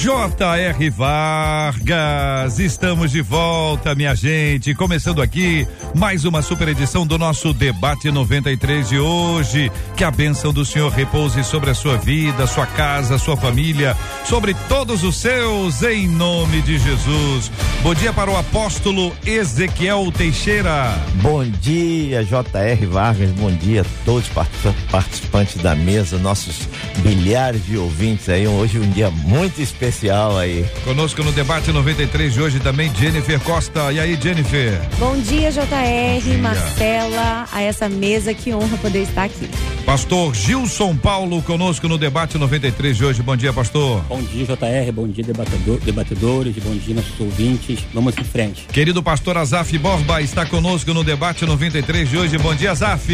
J.R. Vargas, estamos de volta, minha gente. Começando aqui mais uma super edição do nosso Debate 93 de hoje. Que a bênção do Senhor repouse sobre a sua vida, sua casa, sua família, sobre todos os seus, em nome de Jesus. Bom dia para o apóstolo Ezequiel Teixeira. Bom dia, J.R. Vargas. Bom dia a todos os participantes da mesa, nossos bilhares de ouvintes aí. Hoje um dia muito especial aí. Conosco no debate 93 de hoje também Jennifer Costa. E aí, Jennifer? Bom dia, JR, dia. Marcela, a essa mesa, que honra poder estar aqui. Pastor Gilson Paulo conosco no debate 93 de hoje. Bom dia, pastor. Bom dia, JR. Bom dia, debatedor, debatedores. Bom dia, nossos ouvintes. Vamos em frente. Querido pastor Azaf Borba está conosco no debate 93 de hoje. Bom dia, Azaf.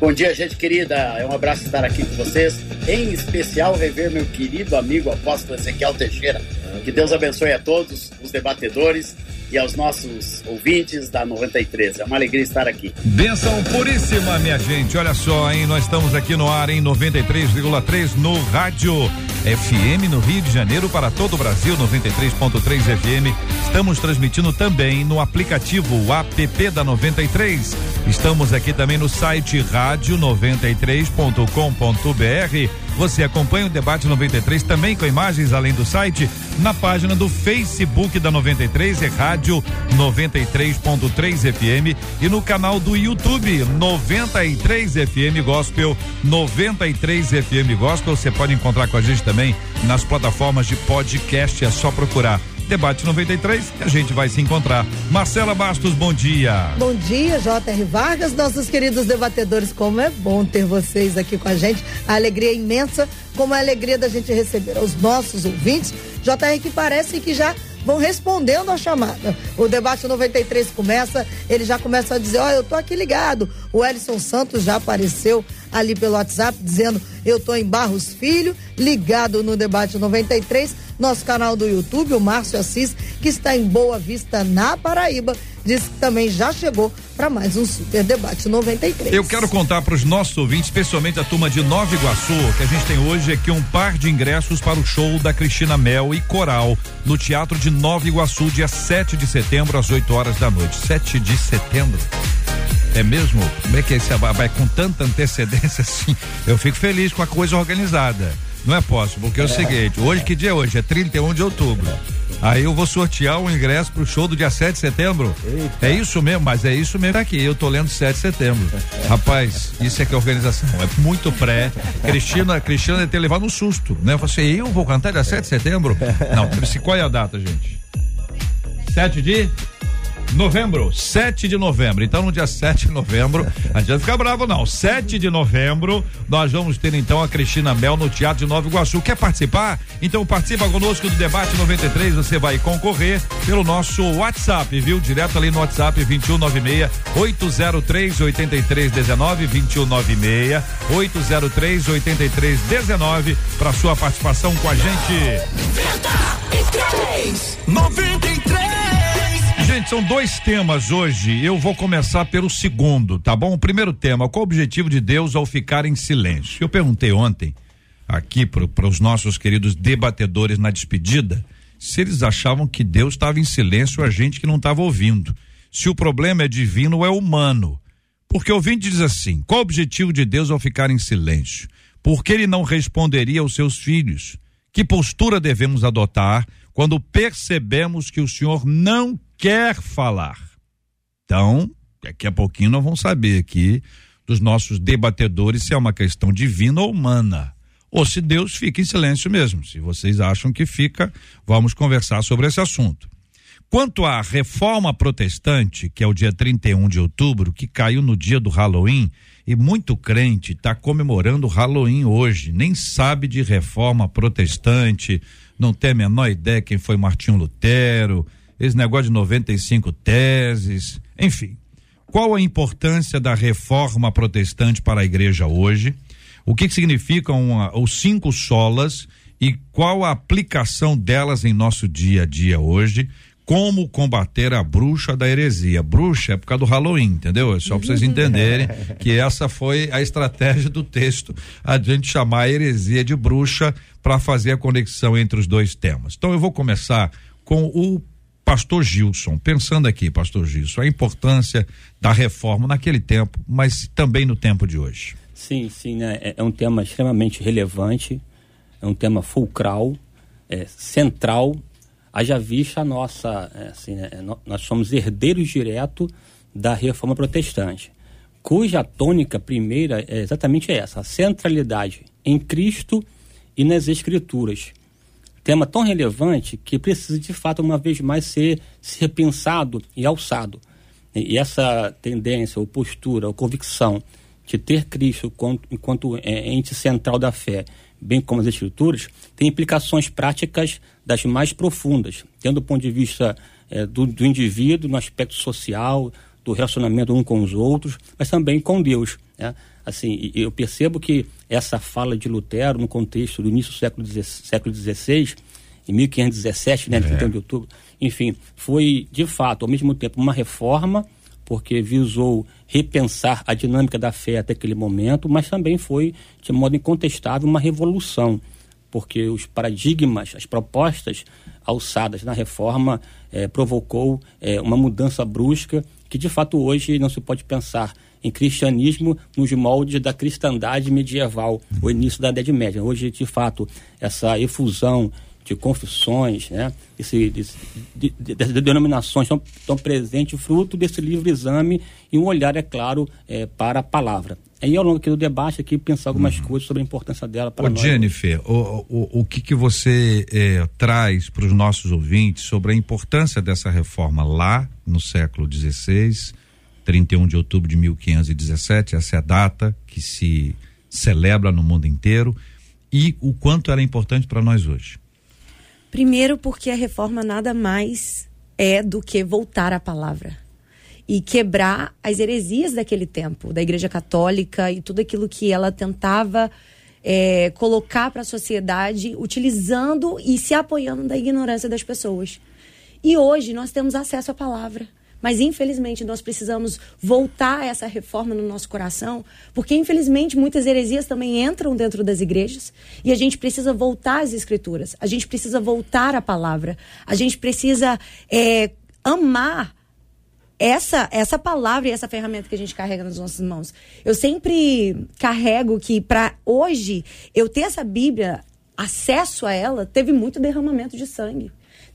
Bom dia, gente querida. É um abraço estar aqui com vocês. Em especial, rever meu querido amigo apóstolo Ezequiel Teixeira. Que Deus abençoe a todos os debatedores e aos nossos ouvintes da 93. É uma alegria estar aqui. Benção puríssima, minha gente. Olha só, hein? Nós estamos aqui no ar em 93,3 no rádio FM no Rio de Janeiro para todo o Brasil, 93.3 FM. Estamos transmitindo também no aplicativo app da 93. Estamos aqui também no site rádio93.com.br você acompanha o debate 93 também com imagens além do site na página do Facebook da 93 é Rádio 93.3 FM e no canal do YouTube 93 FM Gospel 93 FM Gospel. Você pode encontrar com a gente também nas plataformas de podcast, é só procurar Debate 93 e a gente vai se encontrar. Marcela Bastos, bom dia. Bom dia, J.R. Vargas, nossos queridos debatedores. Como é bom ter vocês aqui com a gente. A alegria é imensa, como é a alegria da gente receber os nossos ouvintes. J.R. que parece que já vão respondendo a chamada. O debate 93 começa, ele já começa a dizer: Ó, oh, eu tô aqui ligado. O Ellison Santos já apareceu ali pelo WhatsApp dizendo: Eu tô em Barros Filho, ligado no debate 93 nosso canal do YouTube, o Márcio Assis, que está em Boa Vista, na Paraíba, disse que também já chegou para mais um Super Debate 93. Eu quero contar para os nossos ouvintes, especialmente a turma de Nova Iguaçu, que a gente tem hoje aqui um par de ingressos para o show da Cristina Mel e Coral no Teatro de Nova Iguaçu, dia 7 de setembro, às 8 horas da noite. 7 de setembro. É mesmo? Como é que é isso? Vai com tanta antecedência assim? Eu fico feliz com a coisa organizada. Não é possível, porque é, é o seguinte, hoje que dia é hoje? É 31 de outubro. Aí eu vou sortear o um ingresso pro show do dia 7 de setembro. Eita. É isso mesmo, mas é isso mesmo aqui. Eu tô lendo 7 de setembro. Rapaz, isso é que é organização. É muito pré. Cristina, Cristina deve ter levado um susto, né? Eu falei assim, eu vou cantar dia 7 de setembro? Não, qual é a data, gente? 7 de Novembro, 7 de novembro. Então, no dia 7 de novembro, a gente vai ficar bravo, não. 7 de novembro, nós vamos ter então a Cristina Mel no Teatro de Nova Iguaçu. Quer participar? Então participa conosco do debate 93. Você vai concorrer pelo nosso WhatsApp, viu? Direto ali no WhatsApp 2196 803 8319 2196 803 8319 para sua participação com a gente. 93 93 Gente, são dois temas hoje. Eu vou começar pelo segundo, tá bom? O primeiro tema, qual o objetivo de Deus ao ficar em silêncio? Eu perguntei ontem aqui para os nossos queridos debatedores na despedida se eles achavam que Deus estava em silêncio a gente que não estava ouvindo. Se o problema é divino ou é humano. Porque ouvinte diz assim: qual o objetivo de Deus ao ficar em silêncio? Por que ele não responderia aos seus filhos? Que postura devemos adotar quando percebemos que o Senhor não quer falar. Então, daqui a pouquinho nós vamos saber aqui dos nossos debatedores se é uma questão divina ou humana. Ou se Deus fica em silêncio mesmo. Se vocês acham que fica, vamos conversar sobre esse assunto. Quanto à reforma protestante, que é o dia 31 de outubro, que caiu no dia do Halloween, e muito crente está comemorando o Halloween hoje, nem sabe de reforma protestante, não tem a menor ideia quem foi Martinho Lutero, esse negócio de 95 teses, enfim. Qual a importância da reforma protestante para a igreja hoje? O que, que significam os cinco solas e qual a aplicação delas em nosso dia a dia hoje? Como combater a bruxa da heresia? Bruxa é por causa do Halloween, entendeu? É só para vocês entenderem que essa foi a estratégia do texto, a gente chamar a heresia de bruxa para fazer a conexão entre os dois temas. Então eu vou começar com o pastor Gilson, pensando aqui, pastor Gilson, a importância da reforma naquele tempo, mas também no tempo de hoje. Sim, sim, né? É, é um tema extremamente relevante, é um tema fulcral, é, central, haja vista a nossa, é, assim, né? nós somos herdeiros direto da reforma protestante, cuja tônica primeira é exatamente essa, a centralidade em Cristo e nas Escrituras tema tão relevante que precisa de fato uma vez mais ser, ser repensado e alçado. E essa tendência, ou postura, ou convicção de ter Cristo enquanto, enquanto é, ente central da fé, bem como as Escrituras, tem implicações práticas das mais profundas, tendo o ponto de vista é, do, do indivíduo, no aspecto social, do relacionamento um com os outros, mas também com Deus. Né? Assim, eu percebo que essa fala de Lutero no contexto do início do século XVI, século XVI em 1517, né, é. 31 de outubro, enfim, foi de fato, ao mesmo tempo, uma reforma, porque visou repensar a dinâmica da fé até aquele momento, mas também foi, de modo incontestável, uma revolução, porque os paradigmas, as propostas alçadas na reforma eh, provocou eh, uma mudança brusca que, de fato, hoje não se pode pensar em cristianismo nos moldes da cristandade medieval, o início da Idade Média. Hoje, de fato, essa efusão de confissões, né? Esse, desse, de, de, de, denominações estão, estão presentes fruto desse livre exame e um olhar, é claro, é, para a palavra. Aí, ao longo do debate, aqui, pensar algumas uhum. coisas sobre a importância dela para Ô, nós. Jennifer, o, o, o que, que você é, traz para os nossos ouvintes sobre a importância dessa reforma lá no século XVI, 31 de outubro de 1517, essa é a data que se celebra no mundo inteiro, e o quanto ela é importante para nós hoje? Primeiro, porque a reforma nada mais é do que voltar à palavra e quebrar as heresias daquele tempo, da Igreja Católica e tudo aquilo que ela tentava é, colocar para a sociedade, utilizando e se apoiando da ignorância das pessoas. E hoje nós temos acesso à palavra. Mas, infelizmente, nós precisamos voltar a essa reforma no nosso coração, porque, infelizmente, muitas heresias também entram dentro das igrejas e a gente precisa voltar às escrituras, a gente precisa voltar à palavra, a gente precisa é, amar essa essa palavra e essa ferramenta que a gente carrega nas nossas mãos. Eu sempre carrego que para hoje eu ter essa Bíblia, acesso a ela, teve muito derramamento de sangue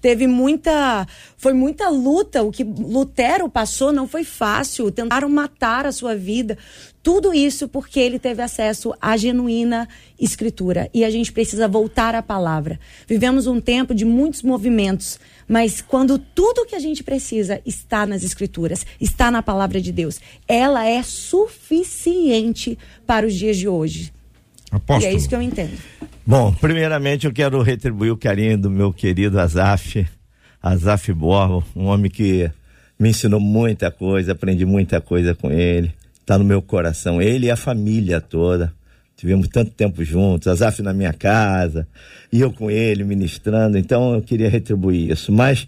teve muita foi muita luta. O que Lutero passou não foi fácil. Tentaram matar a sua vida. Tudo isso porque ele teve acesso à genuína escritura. E a gente precisa voltar à palavra. Vivemos um tempo de muitos movimentos mas quando tudo que a gente precisa está nas escrituras está na palavra de Deus ela é suficiente para os dias de hoje Apóstolo. E é isso que eu entendo. Bom, primeiramente eu quero retribuir o carinho do meu querido Azaf, Azaf Borro, um homem que me ensinou muita coisa, aprendi muita coisa com ele, está no meu coração, ele e a família toda. Tivemos tanto tempo juntos, Azaf na minha casa, e eu com ele ministrando, então eu queria retribuir isso. Mas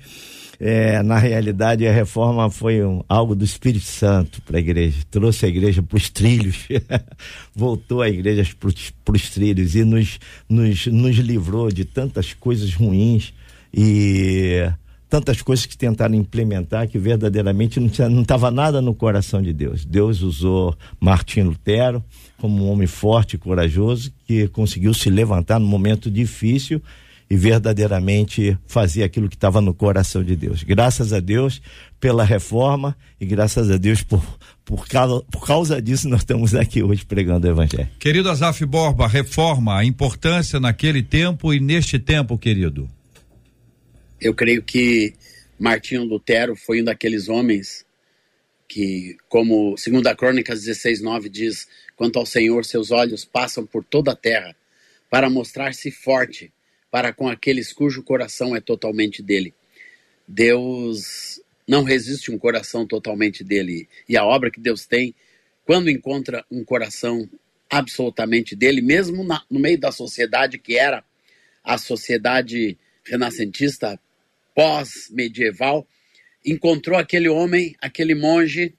é, na realidade, a reforma foi um, algo do Espírito Santo para a igreja. Trouxe a igreja para os trilhos, voltou a igreja para os trilhos e nos, nos, nos livrou de tantas coisas ruins e tantas coisas que tentaram implementar que verdadeiramente não estava nada no coração de Deus. Deus usou Martim Lutero como um homem forte e corajoso que conseguiu se levantar num momento difícil e verdadeiramente fazer aquilo que estava no coração de Deus. Graças a Deus pela reforma e graças a Deus por, por, causa, por causa disso nós estamos aqui hoje pregando o Evangelho. Querido Azaf Borba, reforma, a importância naquele tempo e neste tempo, querido. Eu creio que Martinho Lutero foi um daqueles homens que, como segundo a Crônicas 16, 9 diz, quanto ao Senhor, seus olhos passam por toda a terra para mostrar-se forte para com aqueles cujo coração é totalmente dele. Deus não resiste um coração totalmente dele. E a obra que Deus tem, quando encontra um coração absolutamente dele, mesmo na, no meio da sociedade que era a sociedade renascentista pós-medieval, encontrou aquele homem, aquele monge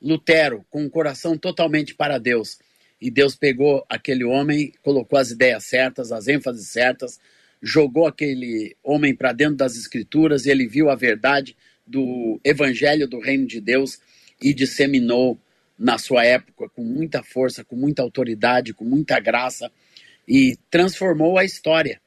Lutero, com um coração totalmente para Deus. E Deus pegou aquele homem, colocou as ideias certas, as ênfases certas, jogou aquele homem para dentro das escrituras e ele viu a verdade do evangelho do reino de Deus e disseminou na sua época com muita força, com muita autoridade, com muita graça e transformou a história.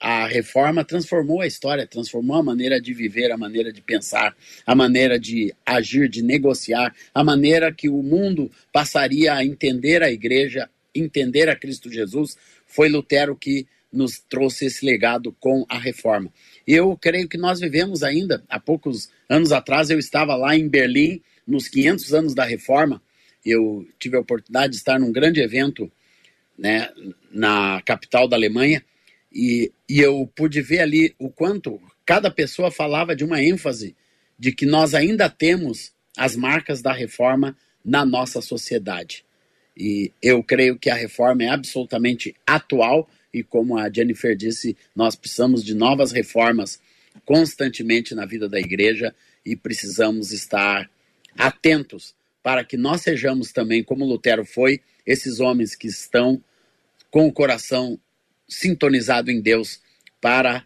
A reforma transformou a história, transformou a maneira de viver, a maneira de pensar, a maneira de agir, de negociar, a maneira que o mundo passaria a entender a igreja, entender a Cristo Jesus. Foi Lutero que nos trouxe esse legado com a reforma. Eu creio que nós vivemos ainda, há poucos anos atrás, eu estava lá em Berlim, nos 500 anos da reforma. Eu tive a oportunidade de estar num grande evento né, na capital da Alemanha e, e eu pude ver ali o quanto cada pessoa falava de uma ênfase de que nós ainda temos as marcas da reforma na nossa sociedade. E eu creio que a reforma é absolutamente atual e como a Jennifer disse, nós precisamos de novas reformas constantemente na vida da igreja e precisamos estar atentos para que nós sejamos também, como Lutero foi, esses homens que estão com o coração sintonizado em Deus para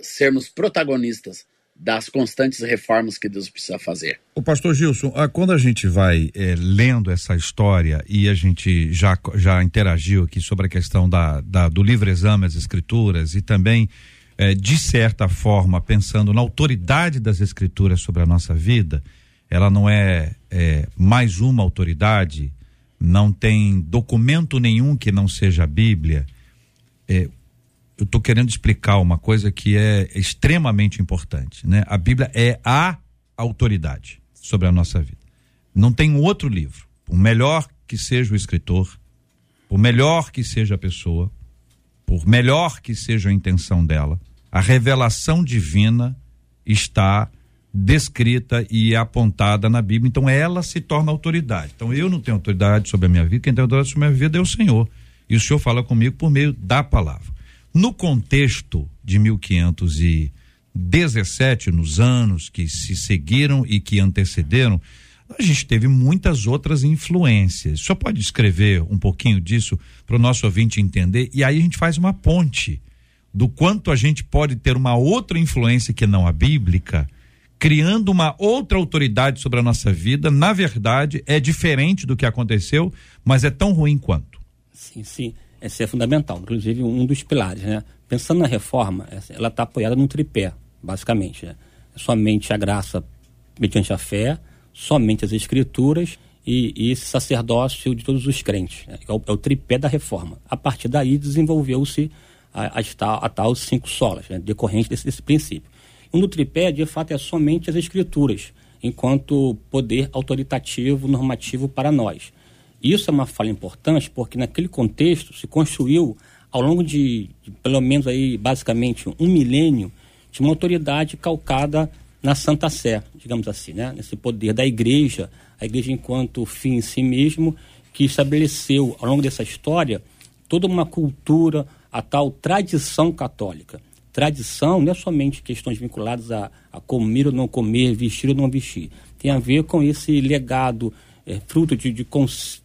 sermos protagonistas das constantes reformas que Deus precisa fazer. O pastor Gilson, ah, quando a gente vai é, lendo essa história e a gente já, já interagiu aqui sobre a questão da, da do livre exame às escrituras e também é, de certa forma pensando na autoridade das escrituras sobre a nossa vida, ela não é, é mais uma autoridade, não tem documento nenhum que não seja a Bíblia. É, eu estou querendo explicar uma coisa que é extremamente importante, né? A Bíblia é a autoridade sobre a nossa vida. Não tem outro livro, por melhor que seja o escritor, por melhor que seja a pessoa, por melhor que seja a intenção dela, a revelação divina está descrita e apontada na Bíblia. Então ela se torna autoridade. Então eu não tenho autoridade sobre a minha vida, quem tem autoridade sobre a minha vida é o Senhor. E o Senhor fala comigo por meio da palavra. No contexto de 1517, nos anos que se seguiram e que antecederam, a gente teve muitas outras influências. Só pode escrever um pouquinho disso para o nosso ouvinte entender? E aí a gente faz uma ponte do quanto a gente pode ter uma outra influência que não a bíblica, criando uma outra autoridade sobre a nossa vida. Na verdade, é diferente do que aconteceu, mas é tão ruim quanto. Sim, sim. Esse é fundamental, inclusive um dos pilares, né? Pensando na reforma, ela está apoiada num tripé, basicamente. Né? Somente a graça mediante a fé, somente as escrituras e, e esse sacerdócio de todos os crentes. Né? É, o, é, o, tripé da reforma. A partir daí desenvolveu-se a, a, a, a, tal cinco solas, né? decorrente desse, desse princípio. Um do tripé, de fato, é somente as escrituras, enquanto poder autoritativo, normativo para nós. Isso é uma falha importante porque naquele contexto se construiu ao longo de, de pelo menos aí basicamente um milênio de uma autoridade calcada na Santa Sé, digamos assim, né? Nesse poder da igreja, a igreja enquanto fim em si mesmo, que estabeleceu ao longo dessa história toda uma cultura, a tal tradição católica. Tradição não é somente questões vinculadas a, a comer ou não comer, vestir ou não vestir. Tem a ver com esse legado é, fruto de, de,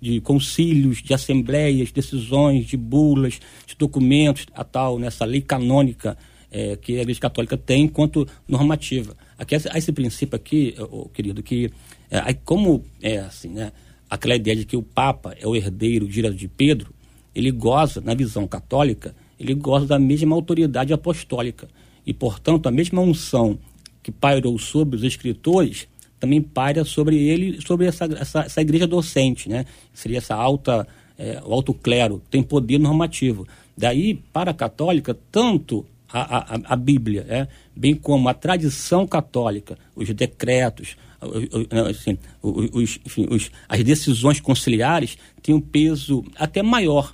de, concílios, de assembleias, decisões, de bulas, de documentos, a tal, nessa lei canônica é, que a Igreja Católica tem enquanto normativa. Aqui, há esse princípio aqui, oh, querido, que é, como é assim, né, aquela ideia de que o Papa é o herdeiro direto de Pedro, ele goza, na visão católica, ele goza da mesma autoridade apostólica. E, portanto, a mesma unção que pairou sobre os escritores também paira sobre ele, sobre essa, essa, essa igreja docente, né? Seria essa alta, é, o alto clero, tem poder normativo. Daí, para a católica, tanto a, a, a Bíblia, é, bem como a tradição católica, os decretos, assim, os, enfim, os, as decisões conciliares têm um peso até maior,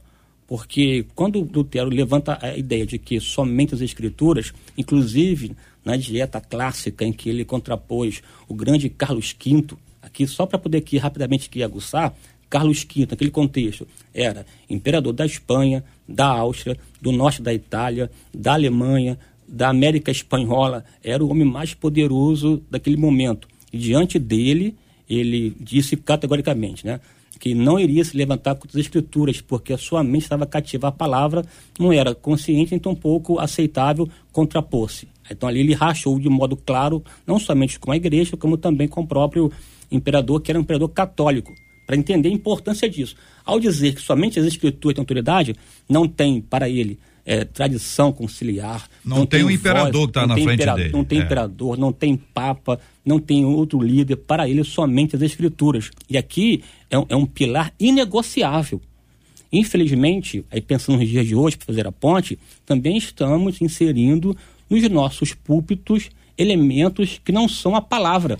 Porque quando Lutero levanta a ideia de que somente as escrituras, inclusive na dieta clássica em que ele contrapôs o grande Carlos V, aqui só para poder aqui rapidamente aqui aguçar, Carlos V, naquele contexto, era imperador da Espanha, da Áustria, do norte da Itália, da Alemanha, da América Espanhola, era o homem mais poderoso daquele momento. E diante dele, ele disse categoricamente, né? que não iria se levantar contra as escrituras, porque a sua mente estava cativa à palavra, não era consciente, então pouco aceitável contrapor-se. Então ali ele rachou de modo claro, não somente com a igreja, como também com o próprio imperador, que era um imperador católico para entender a importância disso. Ao dizer que somente as escrituras têm autoridade, não tem para ele é, tradição conciliar. Não, não tem, tem um imperador que está na frente dele. Não tem é. imperador, não tem papa, não tem outro líder. Para ele, somente as escrituras. E aqui é um, é um pilar inegociável. Infelizmente, aí pensando nos dias de hoje, para fazer a ponte, também estamos inserindo nos nossos púlpitos elementos que não são a palavra.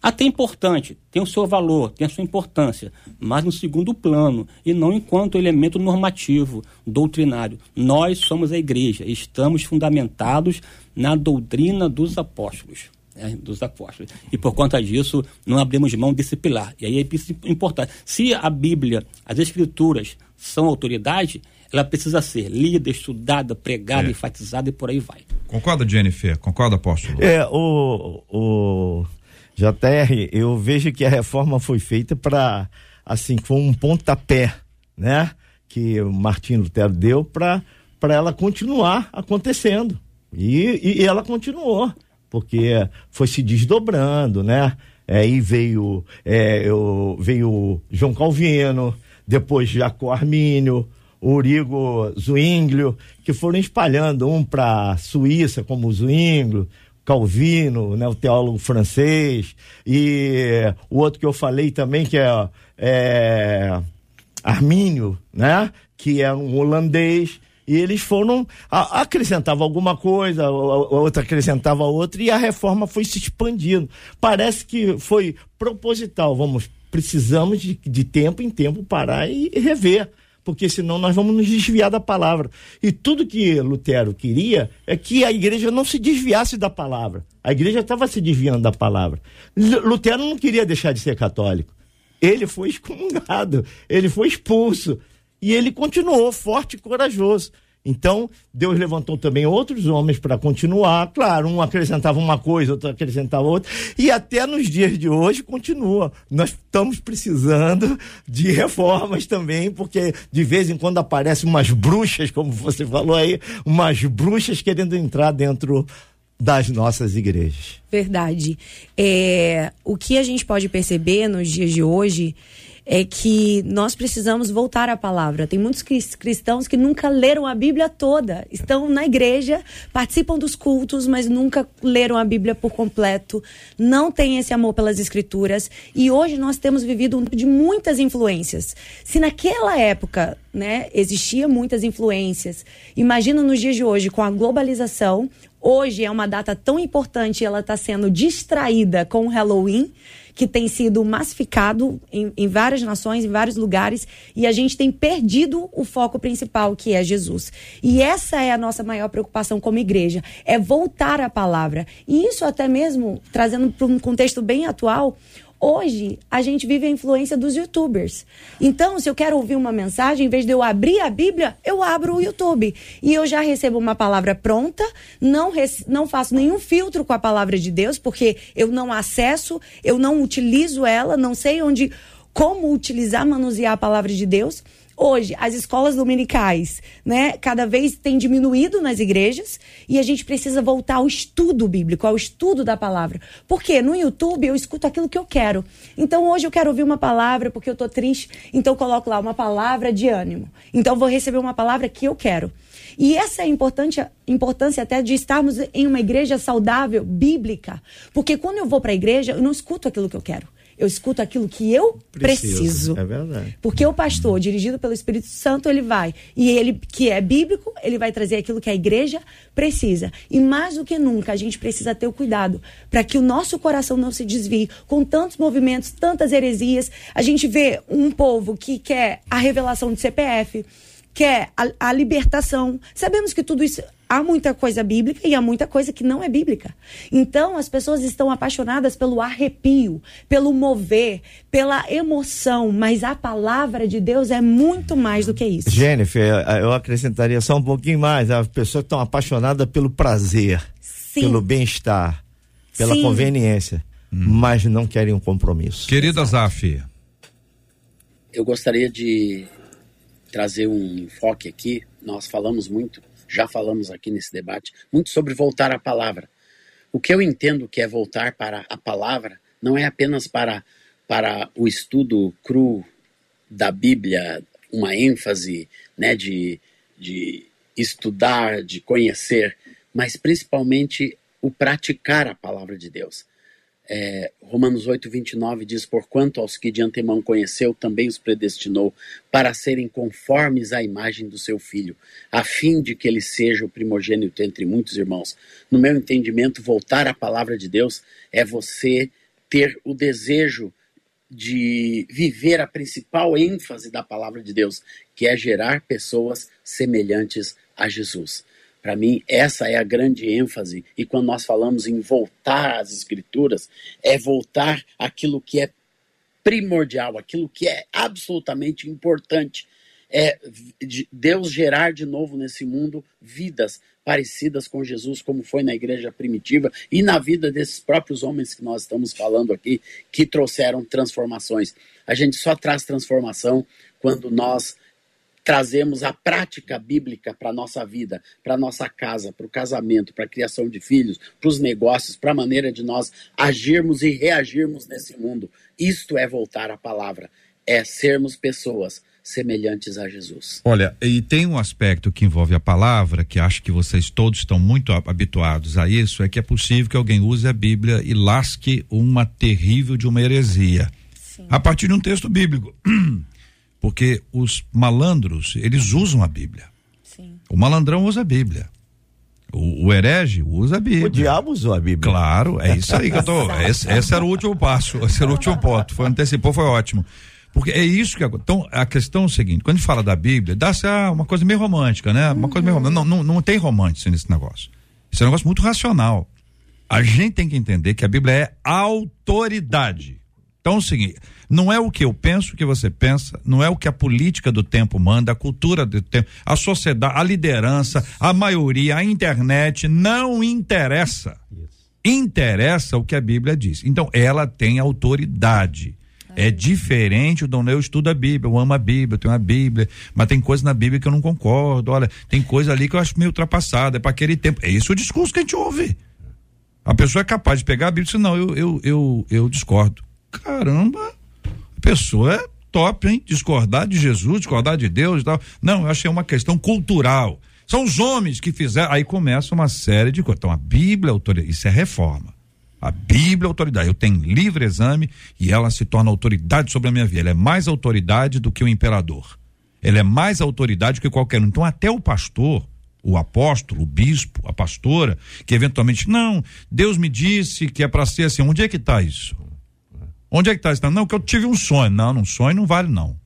Até importante, tem o seu valor, tem a sua importância, mas no segundo plano e não enquanto elemento normativo, doutrinário. Nós somos a igreja, estamos fundamentados na doutrina dos apóstolos. Né, dos apóstolos. E por conta disso, não abrimos mão desse pilar. E aí é importante. Se a Bíblia, as Escrituras são autoridade, ela precisa ser lida, estudada, pregada, é. enfatizada e por aí vai. Concorda, Jennifer? Concorda, apóstolo? É, o, o JR, eu vejo que a reforma foi feita para, assim, foi um pontapé, né? Que o Martinho Lutero deu para ela continuar acontecendo. E, e ela continuou, porque foi se desdobrando, né? Aí é, veio, é, eu, veio João Calvino, depois Jacó Armínio, Urigo Zwinglio, que foram espalhando um para Suíça como Zwinglio, Calvino, né, o teólogo francês, e o outro que eu falei também, que é, é Armínio, né, que é um holandês, e eles foram a, acrescentava alguma coisa, a outra acrescentava outra e a reforma foi se expandindo. Parece que foi proposital, vamos precisamos de, de tempo em tempo parar e rever porque senão nós vamos nos desviar da palavra. E tudo que Lutero queria é que a igreja não se desviasse da palavra. A igreja estava se desviando da palavra. Lutero não queria deixar de ser católico. Ele foi excomungado, ele foi expulso. E ele continuou forte e corajoso. Então, Deus levantou também outros homens para continuar. Claro, um acrescentava uma coisa, outro acrescentava outra. E até nos dias de hoje continua. Nós estamos precisando de reformas também, porque de vez em quando aparecem umas bruxas, como você falou aí, umas bruxas querendo entrar dentro das nossas igrejas. Verdade. É, o que a gente pode perceber nos dias de hoje é que nós precisamos voltar à palavra. Tem muitos cristãos que nunca leram a Bíblia toda, estão na igreja, participam dos cultos, mas nunca leram a Bíblia por completo, não têm esse amor pelas escrituras. E hoje nós temos vivido um de muitas influências. Se naquela época, né, existia muitas influências, imagina nos dias de hoje com a globalização, hoje é uma data tão importante, ela está sendo distraída com o Halloween que tem sido massificado em, em, várias nações, em vários lugares, e a gente tem perdido o foco principal, que é Jesus. E essa é a nossa maior preocupação como igreja, é voltar à palavra. E isso até mesmo, trazendo para um contexto bem atual, Hoje, a gente vive a influência dos youtubers. Então, se eu quero ouvir uma mensagem, em vez de eu abrir a Bíblia, eu abro o YouTube. E eu já recebo uma palavra pronta, não, não faço nenhum filtro com a palavra de Deus, porque eu não acesso, eu não utilizo ela, não sei onde, como utilizar, manusear a palavra de Deus. Hoje, as escolas dominicais, né, cada vez tem diminuído nas igrejas e a gente precisa voltar ao estudo bíblico, ao estudo da palavra. Porque no YouTube eu escuto aquilo que eu quero. Então hoje eu quero ouvir uma palavra porque eu tô triste, então coloco lá uma palavra de ânimo. Então vou receber uma palavra que eu quero. E essa é a importância, importância até de estarmos em uma igreja saudável, bíblica. Porque quando eu vou para a igreja, eu não escuto aquilo que eu quero eu escuto aquilo que eu preciso. preciso. É verdade. Porque o pastor, dirigido pelo Espírito Santo, ele vai. E ele, que é bíblico, ele vai trazer aquilo que a igreja precisa. E mais do que nunca, a gente precisa ter o cuidado para que o nosso coração não se desvie com tantos movimentos, tantas heresias. A gente vê um povo que quer a revelação de CPF quer a, a libertação. Sabemos que tudo isso há muita coisa bíblica e há muita coisa que não é bíblica. Então, as pessoas estão apaixonadas pelo arrepio, pelo mover, pela emoção, mas a palavra de Deus é muito mais do que isso. Jennifer, eu acrescentaria só um pouquinho mais. As pessoas estão apaixonadas pelo prazer, Sim. pelo bem-estar, pela Sim. conveniência, hum. mas não querem um compromisso. Querida Zaf. Eu gostaria de trazer um enfoque aqui. Nós falamos muito já falamos aqui nesse debate, muito sobre voltar à palavra. O que eu entendo que é voltar para a palavra não é apenas para, para o estudo cru da Bíblia, uma ênfase né, de, de estudar, de conhecer, mas principalmente o praticar a palavra de Deus. É, Romanos 8, 29 diz: Porquanto aos que de antemão conheceu, também os predestinou para serem conformes à imagem do seu filho, a fim de que ele seja o primogênito entre muitos irmãos. No meu entendimento, voltar à palavra de Deus é você ter o desejo de viver a principal ênfase da palavra de Deus, que é gerar pessoas semelhantes a Jesus. Para mim, essa é a grande ênfase. E quando nós falamos em voltar às Escrituras, é voltar aquilo que é primordial, aquilo que é absolutamente importante. É Deus gerar de novo nesse mundo vidas parecidas com Jesus, como foi na igreja primitiva e na vida desses próprios homens que nós estamos falando aqui, que trouxeram transformações. A gente só traz transformação quando nós trazemos a prática bíblica para a nossa vida, para a nossa casa, para o casamento, para a criação de filhos, para os negócios, para a maneira de nós agirmos e reagirmos nesse mundo. Isto é voltar à palavra, é sermos pessoas semelhantes a Jesus. Olha, e tem um aspecto que envolve a palavra, que acho que vocês todos estão muito habituados a isso, é que é possível que alguém use a Bíblia e lasque uma terrível de uma heresia. Sim. A partir de um texto bíblico. Porque os malandros, eles usam a Bíblia. Sim. O malandrão usa a Bíblia. O, o, herege usa a Bíblia. O diabo usou a Bíblia. Claro, é isso aí que eu tô. esse, esse, era o último passo, esse era o último ponto. Foi antecipou, foi ótimo. Porque é isso que. Então, a questão é o seguinte: quando a gente fala da Bíblia, dá-se ah, uma coisa meio romântica, né? Uma uhum. coisa meio romântica. Não, não, não tem romântico nesse negócio. Isso é um negócio muito racional. A gente tem que entender que a Bíblia é autoridade. Então, é o seguinte: não é o que eu penso que você pensa, não é o que a política do tempo manda, a cultura do tempo, a sociedade, a liderança, a maioria, a internet, não interessa. Interessa o que a Bíblia diz. Então, ela tem autoridade. É diferente do eu estudo a Bíblia, eu amo a Bíblia, eu tenho a Bíblia, mas tem coisa na Bíblia que eu não concordo. Olha, tem coisa ali que eu acho meio ultrapassada, é para aquele tempo. É esse o discurso que a gente ouve. A pessoa é capaz de pegar a Bíblia e dizer, não, eu, eu, eu, eu discordo. Caramba, a pessoa é top, hein? Discordar de Jesus, discordar de Deus e tal. Não, eu achei uma questão cultural. São os homens que fizeram. Aí começa uma série de coisas. Então, a Bíblia é autoridade. Isso é reforma. A Bíblia é autoridade. Eu tenho livre exame e ela se torna autoridade sobre a minha vida. Ela é mais autoridade do que o imperador. Ela é mais autoridade que qualquer um. Então, até o pastor, o apóstolo, o bispo, a pastora, que eventualmente, não, Deus me disse que é para ser assim. Onde é que está isso? Onde é que está isso? Não, que eu tive um sonho. Não, um sonho não vale, não.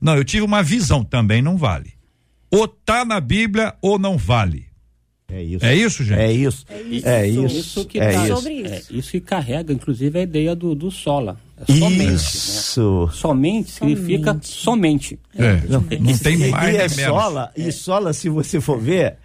Não, eu tive uma visão, também não vale. Ou tá na Bíblia ou não vale. É isso. É isso, gente? É isso. É isso. É isso. isso que é tá, isso. Sobre isso. É, isso que carrega, inclusive, a ideia do, do sola. É somente. Isso. Né? Somente significa somente. É. Não, não tem mais. E é sola, e sola, se você for ver,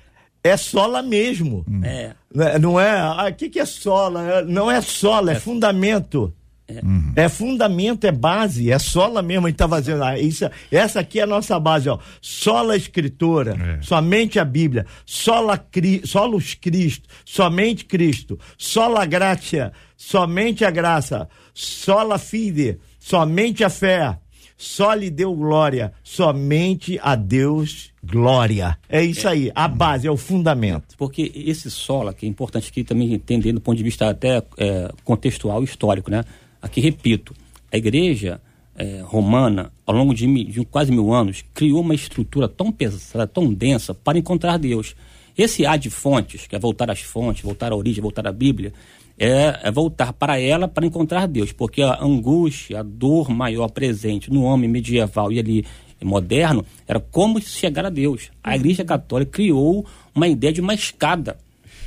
é sola mesmo. É. Não é, o ah, que, que é sola? Não é sola, é, é fundamento. É. Uhum. é. fundamento, é base, é sola mesmo. A gente tá fazendo. Ah, isso, essa aqui é a nossa base, ó. Sola Escritora, é. somente a Bíblia, sola cri, solos Cristo, somente Cristo, sola gratia, somente a graça, sola fide, somente a fé, só lhe deu glória, somente a Deus glória. É isso é. aí, a base, é o fundamento. Porque esse sola, que é importante aqui também entender do ponto de vista até é, contextual histórico, né? Aqui repito, a igreja é, romana, ao longo de, de, quase mil anos, criou uma estrutura tão pesada, tão densa para encontrar Deus. Esse A de fontes, que é voltar às fontes, voltar à origem, voltar à Bíblia, é, é, voltar para ela para encontrar Deus, porque a angústia, a dor maior presente no homem medieval e ali moderno era como chegar a Deus. A Igreja Católica criou uma ideia de uma escada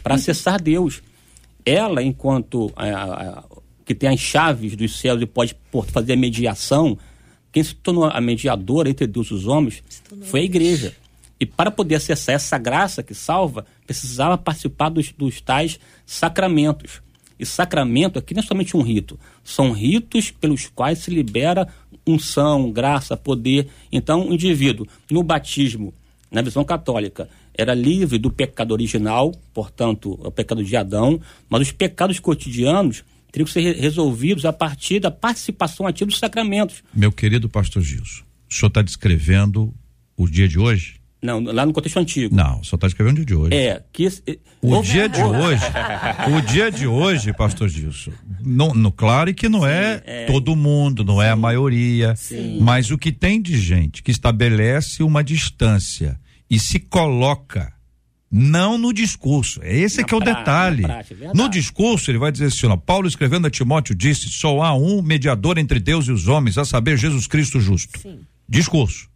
para acessar Deus. Ela, enquanto a, a, que tem as chaves dos céus e pode fazer a mediação, quem se tornou a mediadora entre Deus e os homens foi a igreja. E para poder acessar essa graça que salva, precisava participar dos, dos tais sacramentos. E sacramento aqui não é somente um rito, são ritos pelos quais se libera unção, graça, poder. Então, o indivíduo, no batismo, na visão católica, era livre do pecado original, portanto, o pecado de Adão, mas os pecados cotidianos teriam que ser resolvidos a partir da participação ativa dos sacramentos. Meu querido pastor Gilson, o senhor está descrevendo o dia de hoje? Não, lá no contexto antigo. Não, só está escrevendo o dia de hoje. É, que esse, o dia de hoje, o dia de hoje, pastor Gilson, no, no claro que não é, é, todo mundo, não sim, é a maioria, sim. mas o que tem de gente que estabelece uma distância e se coloca não no discurso. É esse que é o detalhe. Prática, é no discurso, ele vai dizer assim: ó, Paulo escrevendo a Timóteo disse: só há um mediador entre Deus e os homens, a saber, Jesus Cristo justo. Sim. Discurso.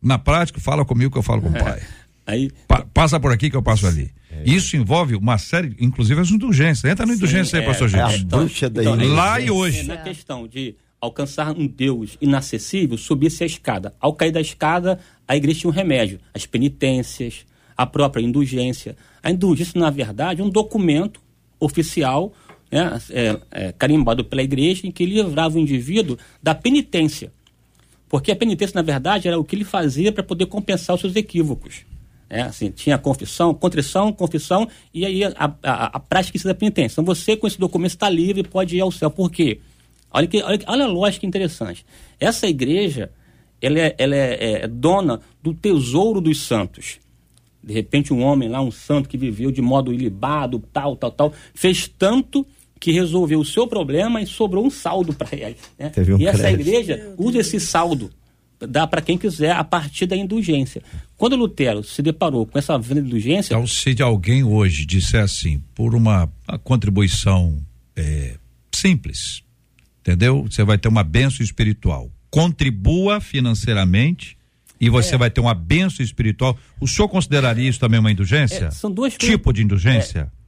Na prática, fala comigo que eu falo com o pai. Aí, pa passa por aqui que eu passo ali. É. Isso envolve uma série, inclusive as indulgências. Entra na indulgência aí, é, pastor Gilson. É a bruxa da então, Lá e hoje. Na questão de alcançar um Deus inacessível, subir-se a escada. Ao cair da escada, a igreja tinha um remédio. As penitências, a própria indulgência. A indulgência, na verdade, é um documento oficial né, é, é, carimbado pela igreja em que livrava o indivíduo da penitência. Porque a penitência, na verdade, era o que ele fazia para poder compensar os seus equívocos. É, assim, tinha confissão, contrição, confissão, e aí a, a, a prática da penitência. Então você, com esse documento, está livre e pode ir ao céu. Por quê? Olha, que, olha, olha a lógica interessante. Essa igreja, ela, é, ela é, é dona do tesouro dos santos. De repente, um homem lá, um santo que viveu de modo ilibado, tal, tal, tal, fez tanto que resolveu o seu problema e sobrou um saldo para ele. Né? Um e essa crédito. igreja usa esse saldo, dá para quem quiser a partir da indulgência. Quando Lutero se deparou com essa venda de indulgência. Então, se alguém hoje disser assim, por uma, uma contribuição é, simples, entendeu? Você vai ter uma benção espiritual. Contribua financeiramente e você é. vai ter uma benção espiritual. O senhor consideraria isso também uma indulgência? É, são duas tipo de indulgência? É,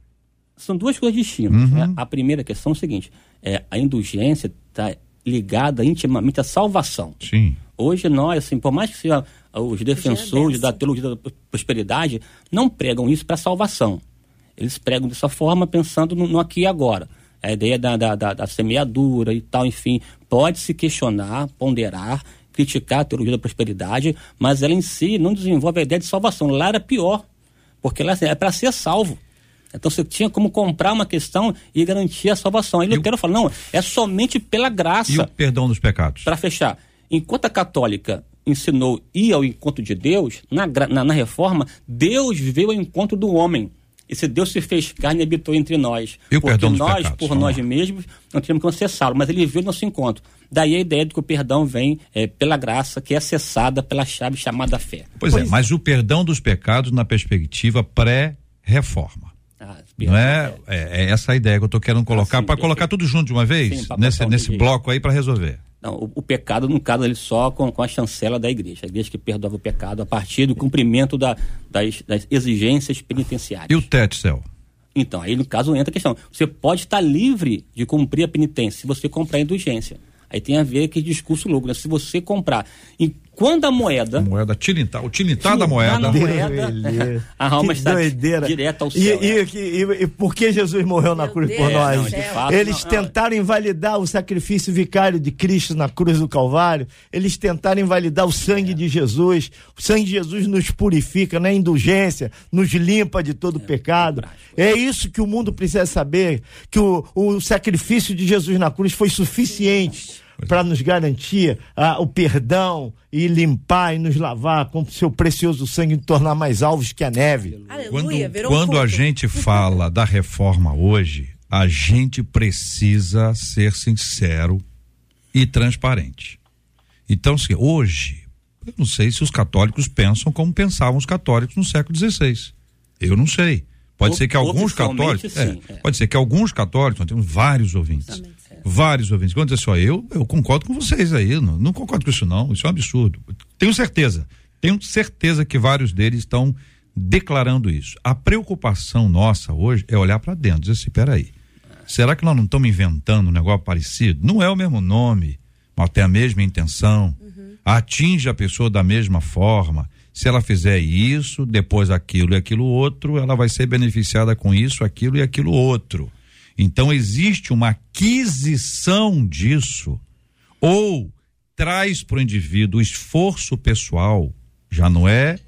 são duas coisas distintas. Uhum. Né? A primeira questão é o seguinte: é, a indulgência está ligada intimamente à salvação. Sim. Hoje nós, assim, por mais que sejam os defensores da teologia da prosperidade, não pregam isso para salvação. Eles pregam dessa forma pensando no, no aqui e agora. A ideia da, da, da, da semeadura e tal, enfim, pode se questionar, ponderar, criticar a teologia da prosperidade, mas ela em si não desenvolve a ideia de salvação. Lá era pior, porque ela é para ser salvo. Então você tinha como comprar uma questão e garantir a salvação. Aí Lutero o... fala, não, é somente pela graça. E o perdão dos pecados. Para fechar, enquanto a católica ensinou ir ao encontro de Deus, na, na, na reforma, Deus veio ao encontro do homem. Esse Deus se fez carne e habitou entre nós. E o porque perdão dos nós, pecados, por nós mesmos, não tínhamos como acessá-lo, mas ele veio nosso encontro. Daí a ideia de que o perdão vem é, pela graça, que é acessada pela chave chamada fé. Pois, é, pois é, mas o perdão dos pecados na perspectiva pré-reforma. Ah, não é, é, é, essa a ideia que eu estou querendo colocar, ah, para colocar tudo junto de uma vez, sim, nesse, nesse bloco aí para resolver. Não, o, o, pecado, no caso, ele só com, com, a chancela da igreja. A igreja que perdoava o pecado a partir do cumprimento da, das, das, exigências penitenciárias. E o Tetzel? Então, aí no caso entra a questão. Você pode estar livre de cumprir a penitência se você comprar a indulgência. Aí tem a ver com discurso louco, né? Se você comprar em quando a moeda. A moeda tilintar, o tilintar da moeda. Da moeda a alma está doideira. direto ao céu. E, né? e, e, e, por que Jesus morreu na cruz Deus por nós? Não, fato, Eles não, tentaram invalidar o sacrifício vicário de Cristo na cruz do Calvário. Eles tentaram invalidar o sangue é. de Jesus. O sangue de Jesus nos purifica na indulgência, nos limpa de todo é, pecado. É, é isso que o mundo precisa saber: que o, o sacrifício de Jesus na cruz foi suficiente para nos garantir ah, o perdão e limpar e nos lavar com seu precioso sangue e tornar mais alvos que a neve. Aleluia, quando quando um a gente fala da reforma hoje, a gente precisa ser sincero e transparente. Então, se hoje, eu não sei se os católicos pensam como pensavam os católicos no século XVI. Eu não sei. Pode o, ser que alguns católicos. É, é. Pode ser que alguns católicos, nós temos vários ouvintes vários ouvintes. Quando dizer só eu, eu concordo com vocês aí. Não, não, concordo com isso, não. Isso é um absurdo. Tenho certeza. Tenho certeza que vários deles estão declarando isso. A preocupação nossa hoje é olhar para dentro, dizer assim, peraí, será que nós não estamos inventando um negócio parecido? Não é o mesmo nome, mas tem a mesma intenção, uhum. atinge a pessoa da mesma forma. Se ela fizer isso, depois aquilo e aquilo outro, ela vai ser beneficiada com isso, aquilo e aquilo outro. Então existe uma aquisição disso, ou traz para o indivíduo o esforço pessoal, já não é,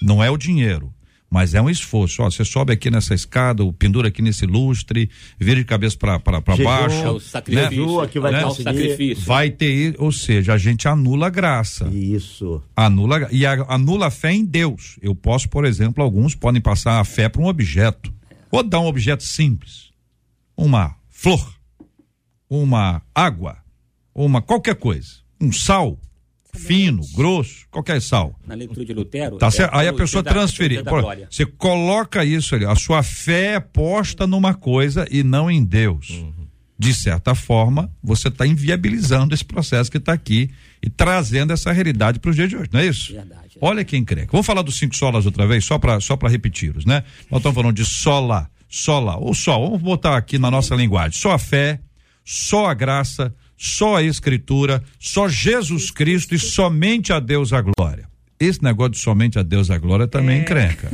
não é o dinheiro, mas é um esforço. Ó, você sobe aqui nessa escada, pendura aqui nesse lustre, vira de cabeça para baixo. É o sacrifício. Né? que vai, né? sacrifício. vai ter, ou seja, a gente anula a graça. Isso. Anula e a, anula a fé em Deus. Eu posso, por exemplo, alguns podem passar a fé para um objeto. Ou dar um objeto simples. Uma flor, uma água, uma qualquer coisa, um sal fino, grosso, qualquer sal. Na leitura de Lutero. Tá certo? É, Aí a pessoa transferir. Você coloca isso ali, a sua fé é posta numa coisa e não em Deus. Uhum. De certa forma, você está inviabilizando esse processo que está aqui e trazendo essa realidade para os dias de hoje, não é isso? Verdade. É. Olha quem crê. Vamos falar dos cinco solas outra vez, só para só repeti-los, né? Nós estamos falando de sola, sola, ou só, vamos botar aqui na nossa linguagem, só a fé, só a graça, só a Escritura, só Jesus Cristo e somente a Deus a glória. Esse negócio de somente a Deus a glória também é. encrenca.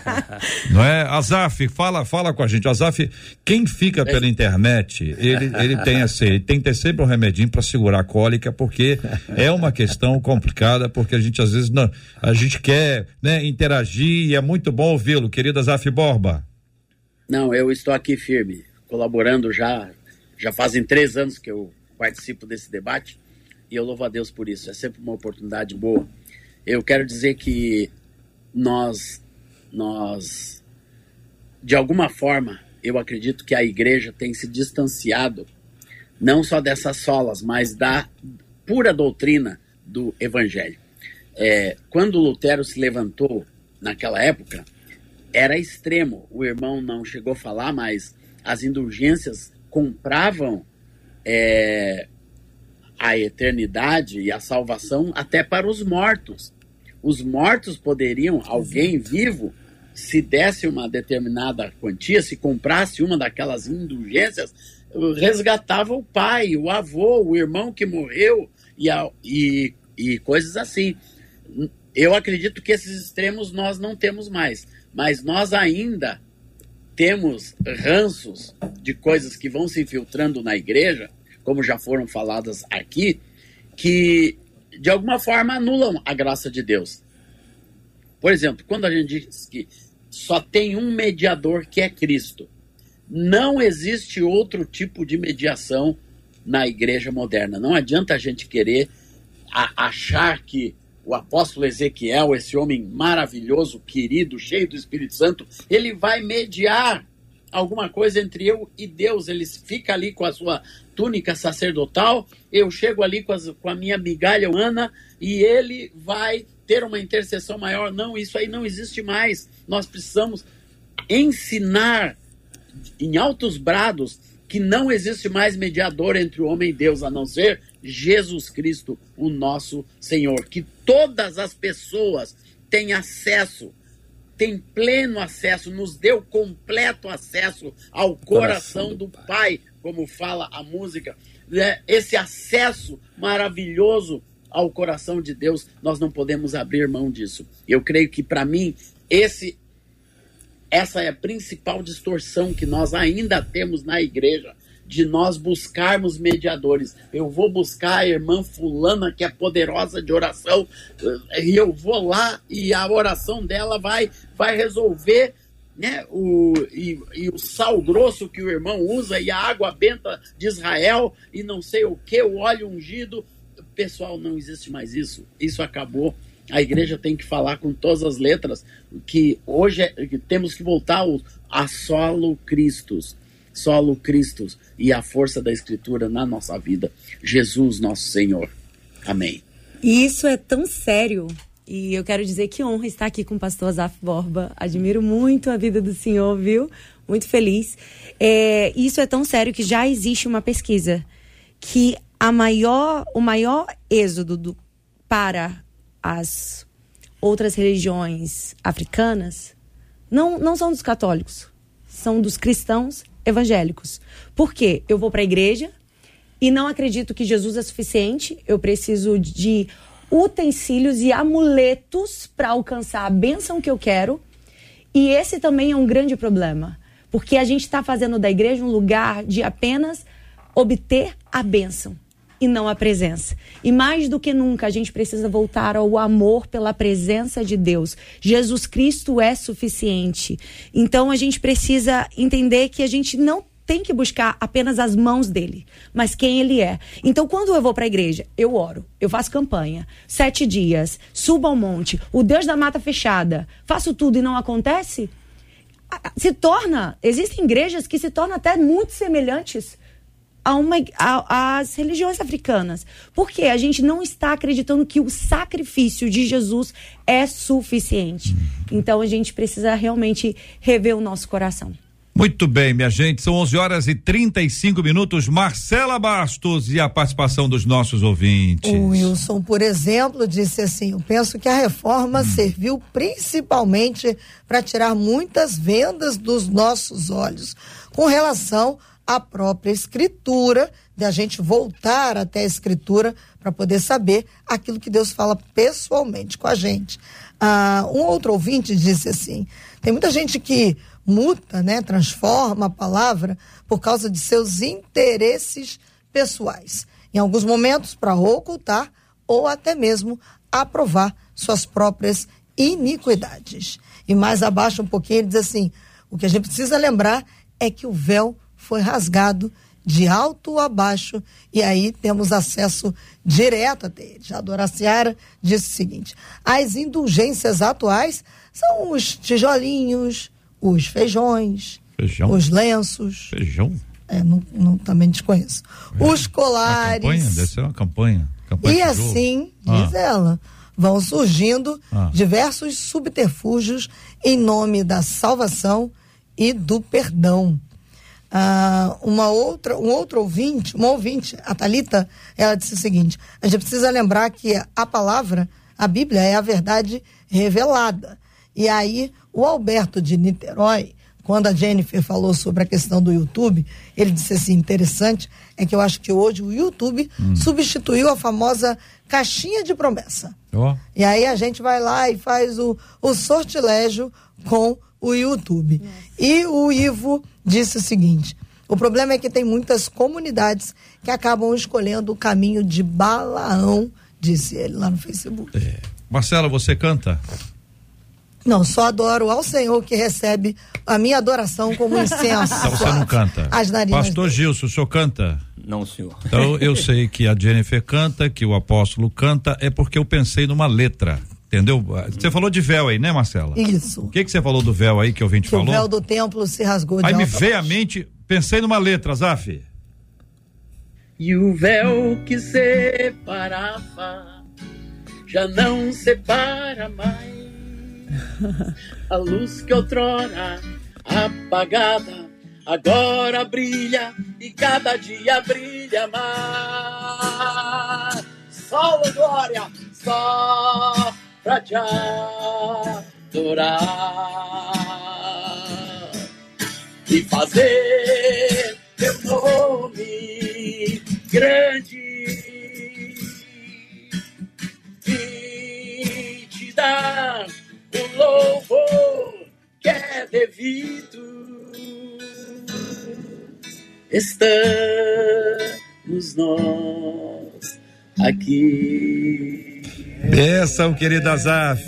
Não é? Azaf, fala, fala com a gente. Azaf, quem fica pela internet, ele, ele tem assim, ele tem que ter sempre um remedinho para segurar a cólica, porque é uma questão complicada, porque a gente às vezes não, a gente quer, né, interagir e é muito bom ouvi-lo, querido Azaf Borba. Não, eu estou aqui firme, colaborando já, já fazem três anos que eu participo desse debate e eu louvo a Deus por isso. É sempre uma oportunidade boa. Eu quero dizer que nós, nós, de alguma forma, eu acredito que a igreja tem se distanciado não só dessas solas, mas da pura doutrina do evangelho. É, quando Lutero se levantou naquela época, era extremo. O irmão não chegou a falar, mas as indulgências compravam é, a eternidade e a salvação até para os mortos. Os mortos poderiam, alguém vivo, se desse uma determinada quantia, se comprasse uma daquelas indulgências, resgatava o pai, o avô, o irmão que morreu e, e, e coisas assim. Eu acredito que esses extremos nós não temos mais, mas nós ainda temos ranços de coisas que vão se infiltrando na igreja como já foram faladas aqui, que de alguma forma anulam a graça de Deus. Por exemplo, quando a gente diz que só tem um mediador que é Cristo, não existe outro tipo de mediação na igreja moderna. Não adianta a gente querer achar que o apóstolo Ezequiel, esse homem maravilhoso, querido, cheio do Espírito Santo, ele vai mediar alguma coisa entre eu e Deus. Ele fica ali com a sua túnica sacerdotal, eu chego ali com, as, com a minha migalha humana e ele vai ter uma intercessão maior. Não, isso aí não existe mais. Nós precisamos ensinar em altos brados que não existe mais mediador entre o homem e Deus, a não ser Jesus Cristo, o nosso Senhor. Que todas as pessoas têm acesso tem pleno acesso, nos deu completo acesso ao coração, coração do, pai. pai. como fala a música. É, esse acesso maravilhoso ao coração de Deus, nós não podemos abrir mão disso. Eu creio que para mim esse essa é a principal distorção que nós ainda temos na igreja de nós buscarmos mediadores. Eu vou buscar a irmã fulana que é poderosa de oração e eu vou lá e a oração dela vai vai resolver né, o, e, e, o sal grosso que o irmão usa e a água benta de Israel e não sei o que, o óleo ungido. Pessoal, não existe mais isso. Isso acabou. A igreja tem que falar com todas as letras que hoje é, que temos que voltar ao, a solo Cristos solo Cristo e a força da Escritura na nossa vida. Jesus, nosso Senhor. Amém. E isso é tão sério. E eu quero dizer que honra estar aqui com o pastor Azaf Borba. Admiro muito a vida do senhor, viu? Muito feliz. É, isso é tão sério que já existe uma pesquisa que a maior, o maior êxodo do, para as outras religiões africanas não, não são dos católicos, são dos cristãos evangélicos. Por quê? Eu vou para a igreja e não acredito que Jesus é suficiente, eu preciso de utensílios e amuletos para alcançar a bênção que eu quero. E esse também é um grande problema, porque a gente está fazendo da igreja um lugar de apenas obter a bênção e não a presença. E mais do que nunca, a gente precisa voltar ao amor pela presença de Deus. Jesus Cristo é suficiente. Então a gente precisa entender que a gente não tem que buscar apenas as mãos dele, mas quem ele é. Então, quando eu vou para a igreja, eu oro, eu faço campanha, sete dias, subo ao monte, o Deus da mata fechada, faço tudo e não acontece, se torna, existem igrejas que se tornam até muito semelhantes a uma, a, às religiões africanas. Porque a gente não está acreditando que o sacrifício de Jesus é suficiente. Então a gente precisa realmente rever o nosso coração. Muito bem, minha gente, são 11 horas e 35 minutos. Marcela Bastos e a participação dos nossos ouvintes. O Wilson, por exemplo, disse assim: Eu penso que a reforma hum. serviu principalmente para tirar muitas vendas dos nossos olhos com relação à própria escritura, de a gente voltar até a escritura para poder saber aquilo que Deus fala pessoalmente com a gente. Ah, um outro ouvinte disse assim: tem muita gente que muta, né, transforma a palavra por causa de seus interesses pessoais. Em alguns momentos, para ocultar ou até mesmo aprovar suas próprias iniquidades. E mais abaixo um pouquinho ele diz assim: o que a gente precisa lembrar é que o véu foi rasgado de alto a baixo e aí temos acesso direto até ele. Já a Dora Seara disse o seguinte: as indulgências atuais são os tijolinhos, os feijões, Feijão. os lenços. Feijão? É, não, não também desconheço. É. Os colares. Uma campanha, deve ser uma campanha. campanha e assim, diz ah. ela, vão surgindo ah. diversos subterfúgios em nome da salvação e do perdão. Ah, uma outra, um outro ouvinte, uma ouvinte, a Talita, ela disse o seguinte: a gente precisa lembrar que a palavra, a Bíblia, é a verdade revelada. E aí, o Alberto de Niterói, quando a Jennifer falou sobre a questão do YouTube, ele disse assim: interessante é que eu acho que hoje o YouTube hum. substituiu a famosa caixinha de promessa. Oh. E aí a gente vai lá e faz o, o sortilégio com o YouTube. E o Ivo disse o seguinte: o problema é que tem muitas comunidades que acabam escolhendo o caminho de Balaão, disse ele lá no Facebook. É. Marcela, você canta? Não, só adoro ao Senhor que recebe a minha adoração como incenso. Então você não canta. As narinas Pastor dele. Gilson, o senhor canta? Não, senhor. Então eu sei que a Jennifer canta, que o apóstolo canta, é porque eu pensei numa letra. Entendeu? Você falou de véu aí, né, Marcela? Isso. O que que você falou do véu aí que o ouvinte que falou? O véu do templo se rasgou de Aí me veio à mente, pensei numa letra, Zaf. E o véu que separava já não separa mais a luz que outrora apagada agora brilha e cada dia brilha mais. Sol glória, só pra te adorar e fazer teu nome grande e te dar o louvor que é devido. Estamos nós aqui. Benção, querida Zaf.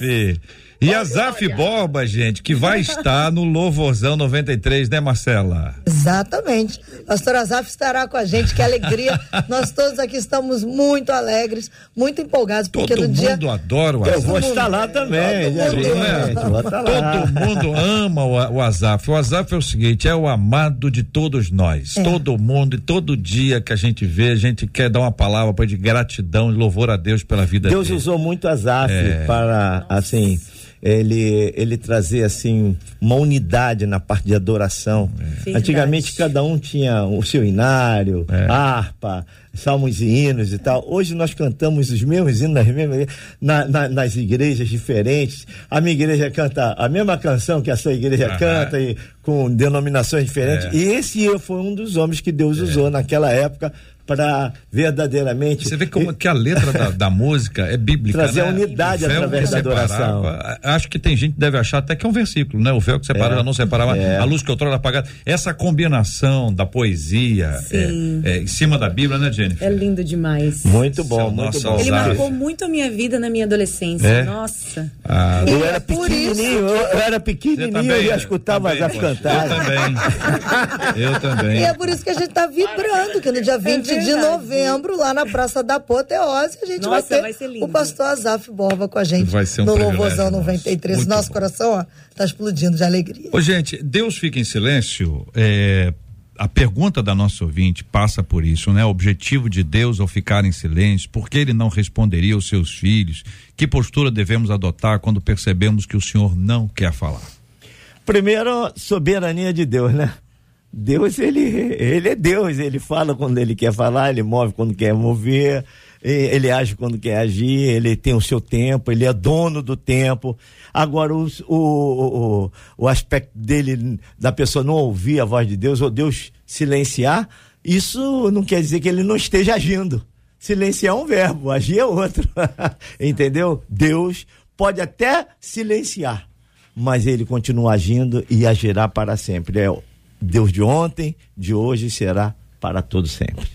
E a Zaf Borba, gente, que vai estar no Louvorzão 93, né, Marcela? Exatamente. Pastor Azaf estará com a gente, que alegria. Nós todos aqui estamos muito alegres, muito empolgados, porque Todo no mundo dia. adora o Azaf. Eu vou estar lá também, Todo, mundo, né? Todo mundo ama o, o Azaf. O Azaf é o seguinte: é o amado de todos nós. É. Todo mundo e todo dia que a gente vê, a gente quer dar uma palavra de gratidão e louvor a Deus pela vida Deus dele. Deus usou muito Azaf é. para, assim ele, ele trazer assim uma unidade na parte de adoração. Verdade. Antigamente cada um tinha o seu inário, harpa, salmos e hinos e tal. Hoje nós cantamos os mesmos hinos nas, mesmas, na- na- nas igrejas diferentes. A minha igreja canta a mesma canção que a sua igreja Aham. canta e com denominações diferentes. É. E esse foi um dos homens que Deus usou naquela época para verdadeiramente Você vê como que a letra da, da música é bíblica, Trazer né? a unidade O véu através que da adoração. Acho que tem gente que deve achar até que é um versículo, né? O véu que separava, É. não separava, É. a luz que outrora apagada. Essa combinação da poesia é, é, em cima da Bíblia, né, Jennifer? É lindo demais. muito bom, Seu muito nosso bom. Ele marcou muito a minha vida na minha adolescência. É? Nossa. Ah, Eu E era é pequenininho, eu, eu era pequenininho, também, eu já escutava Também, as cantar. Eu também. Eu também. E é por isso que a gente tá vibrando, que no dia 20 de novembro, lá na Praça da Apoteose, a gente Nossa, vai ter vai ser lindo. o pastor Azaf Borba com a gente Vai ser um no Louvorzão nosso. 93. Muito Nosso bom. coração, ó, tá explodindo de alegria. Ô, gente, Deus fica em silêncio. é, a pergunta da nossa ouvinte passa por isso, né? O objetivo de Deus ao ficar em silêncio, por que ele não responderia aos seus filhos? Que postura devemos adotar quando percebemos que o Senhor não quer falar? Primeiro, soberania de Deus, né? Deus, ele, ele é Deus, ele fala quando ele quer falar, ele move quando quer mover, ele age quando quer agir, ele tem o seu tempo, ele é dono do tempo. Agora, o, o, o, o aspecto dele, da pessoa não ouvir a voz de Deus, ou Deus silenciar, isso não quer dizer que ele não esteja agindo. Silenciar é um verbo, agir é outro. Entendeu? Deus pode até silenciar, mas ele continua agindo e agirá para sempre. É Deus de ontem, de hoje e será para todo sempre.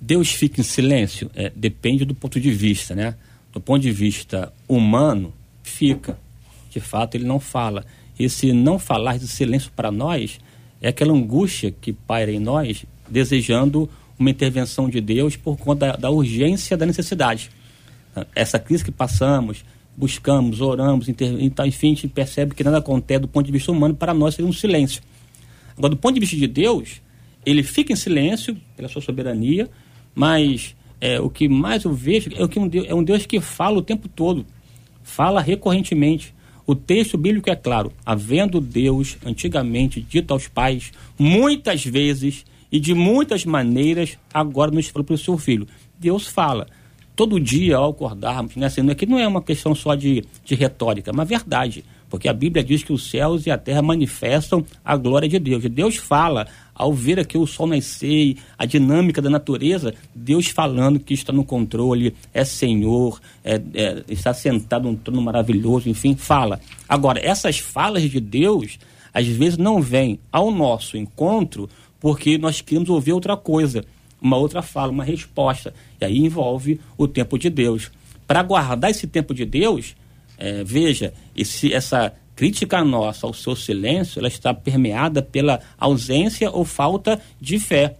Deus fica em silêncio? É, depende do ponto de vista, né? Do ponto de vista humano, fica. De fato, ele não fala. Esse não falar de silêncio para nós é aquela angústia que paira em nós, desejando uma intervenção de Deus por conta da, da urgência da necessidade. Essa crise que passamos, buscamos, oramos, inter... então, enfim, a gente percebe que nada acontece do ponto de vista humano, para nós seria um silêncio. Agora, do ponto de vista de Deus, ele fica em silêncio pela sua soberania, mas é, o que mais eu vejo é, que um Deus, é um Deus que fala o tempo todo, fala recorrentemente. O texto bíblico é claro, havendo Deus antigamente dito aos pais, muitas vezes e de muitas maneiras, agora nos falou para o seu filho. Deus fala todo dia ao acordarmos, né? Assim, aqui não é uma questão só de, de retórica, é uma verdade. Porque a Bíblia diz que os céus e a terra manifestam a glória de Deus. E Deus fala, ao ver aqui o sol nascer, a dinâmica da natureza, Deus falando que está no controle, é Senhor, é, é, está sentado num trono maravilhoso, enfim, fala. Agora, essas falas de Deus, às vezes não vêm ao nosso encontro porque nós queremos ouvir outra coisa uma outra fala, uma resposta. E aí envolve o tempo de Deus. Para guardar esse tempo de Deus, é, veja, esse, essa crítica nossa ao seu silêncio, ela está permeada pela ausência ou falta de fé.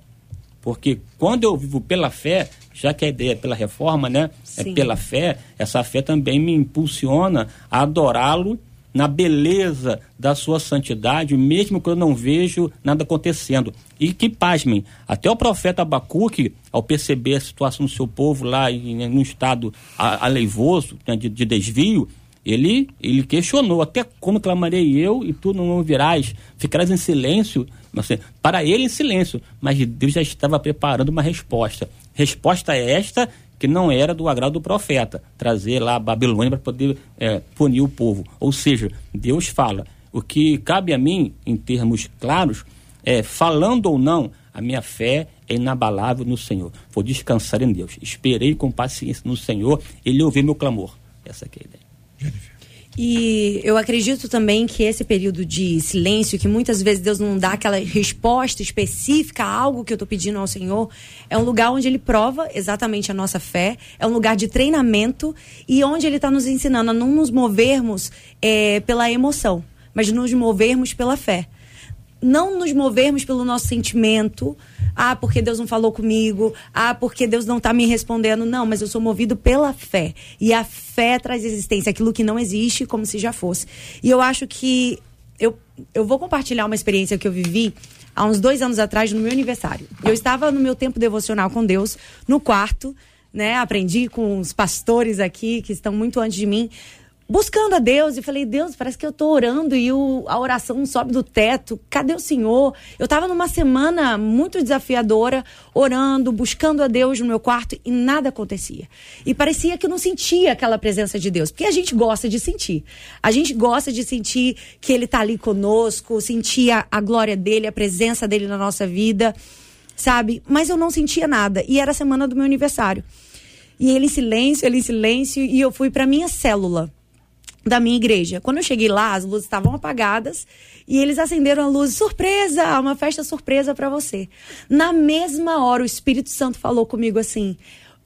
Porque quando eu vivo pela fé, já que a ideia é pela reforma, né? É Sim. pela fé, essa fé também me impulsiona a adorá-lo na beleza da sua santidade, mesmo quando eu não vejo nada acontecendo. E que pasmem, até o profeta Abacuque, ao perceber a situação do seu povo lá em, em um estado a- aleivoso, né, de, de desvio, ele, ele questionou, até quando clamarei eu e tu não ouvirás, ficarás em silêncio, assim, para ele em silêncio, mas Deus já estava preparando uma resposta. Resposta esta que não era do agrado do profeta, trazer lá a Babilônia para poder é, punir o povo. Ou seja, Deus fala. O que cabe a mim, em termos claros, é, falando ou não, a minha fé é inabalável no Senhor. Vou descansar em Deus. Esperei com paciência no Senhor, Ele ouviu meu clamor. Essa é a ideia. E eu acredito também que esse período de silêncio, que muitas vezes Deus não dá aquela resposta específica a algo que eu estou pedindo ao Senhor, é um lugar onde Ele prova exatamente a nossa fé, é um lugar de treinamento e onde Ele está nos ensinando a não nos movermos eh, pela emoção, mas nos movermos pela fé não nos movermos pelo nosso sentimento. Ah, porque Deus não falou comigo. Ah, porque Deus não está me respondendo. Não, mas eu sou movido pela fé. E a fé traz existência, aquilo que não existe, como se já fosse. E eu acho que eu, eu vou compartilhar uma experiência que eu vivi há uns dois anos atrás, no meu aniversário. Eu estava no meu tempo devocional com Deus, no quarto, né? Aprendi com os pastores aqui, que estão muito antes de mim buscando a Deus e falei, Deus, parece que eu tô orando e o, a oração sobe do teto. Cadê o Senhor? Eu tava numa semana muito desafiadora, orando, buscando a Deus no meu quarto e nada acontecia. E parecia que eu não sentia aquela presença de Deus, porque a gente gosta de sentir. A gente gosta de sentir que ele tá ali conosco, sentir a, a glória dele, a presença dele na nossa vida, sabe? Mas eu não sentia nada e era a semana do meu aniversário. E ele em silêncio, ele em silêncio e eu fui para minha célula da minha igreja. Quando eu cheguei lá, as luzes estavam apagadas e eles acenderam a luz. Surpresa! Uma festa surpresa para você. Na mesma hora, o Espírito Santo falou comigo assim: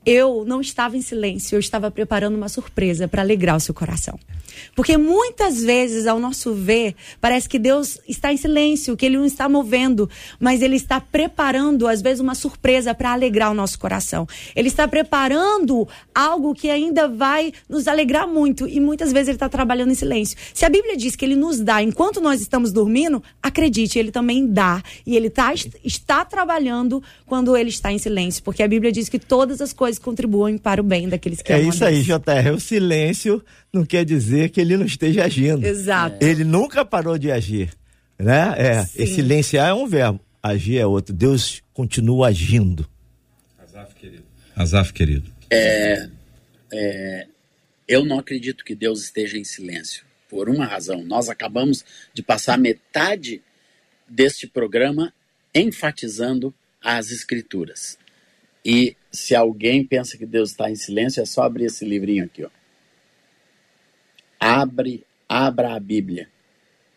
eu não estava em silêncio, eu estava preparando uma surpresa para alegrar o seu coração. Porque muitas vezes, ao nosso ver, parece que Deus está em silêncio, que Ele não está movendo, mas Ele está preparando, às vezes, uma surpresa para alegrar o nosso coração. Ele está preparando algo que ainda vai nos alegrar muito, e muitas vezes Ele está trabalhando em silêncio. Se a Bíblia diz que Ele nos dá enquanto nós estamos dormindo, acredite, Ele também dá. E Ele tá, está trabalhando quando Ele está em silêncio, porque a Bíblia diz que todas as coisas contribuem para o bem daqueles que É isso aí, JR. O silêncio não quer dizer que ele não esteja agindo. Exato. Ele nunca parou de agir. Né? É, e silenciar é um verbo, agir é outro. Deus continua agindo. Azaf, querido. Azaf, querido. É, é, eu não acredito que Deus esteja em silêncio. Por uma razão. Nós acabamos de passar metade deste programa enfatizando as escrituras. E se alguém pensa que Deus está em silêncio, é só abrir esse livrinho aqui, ó. Abre, abra a Bíblia,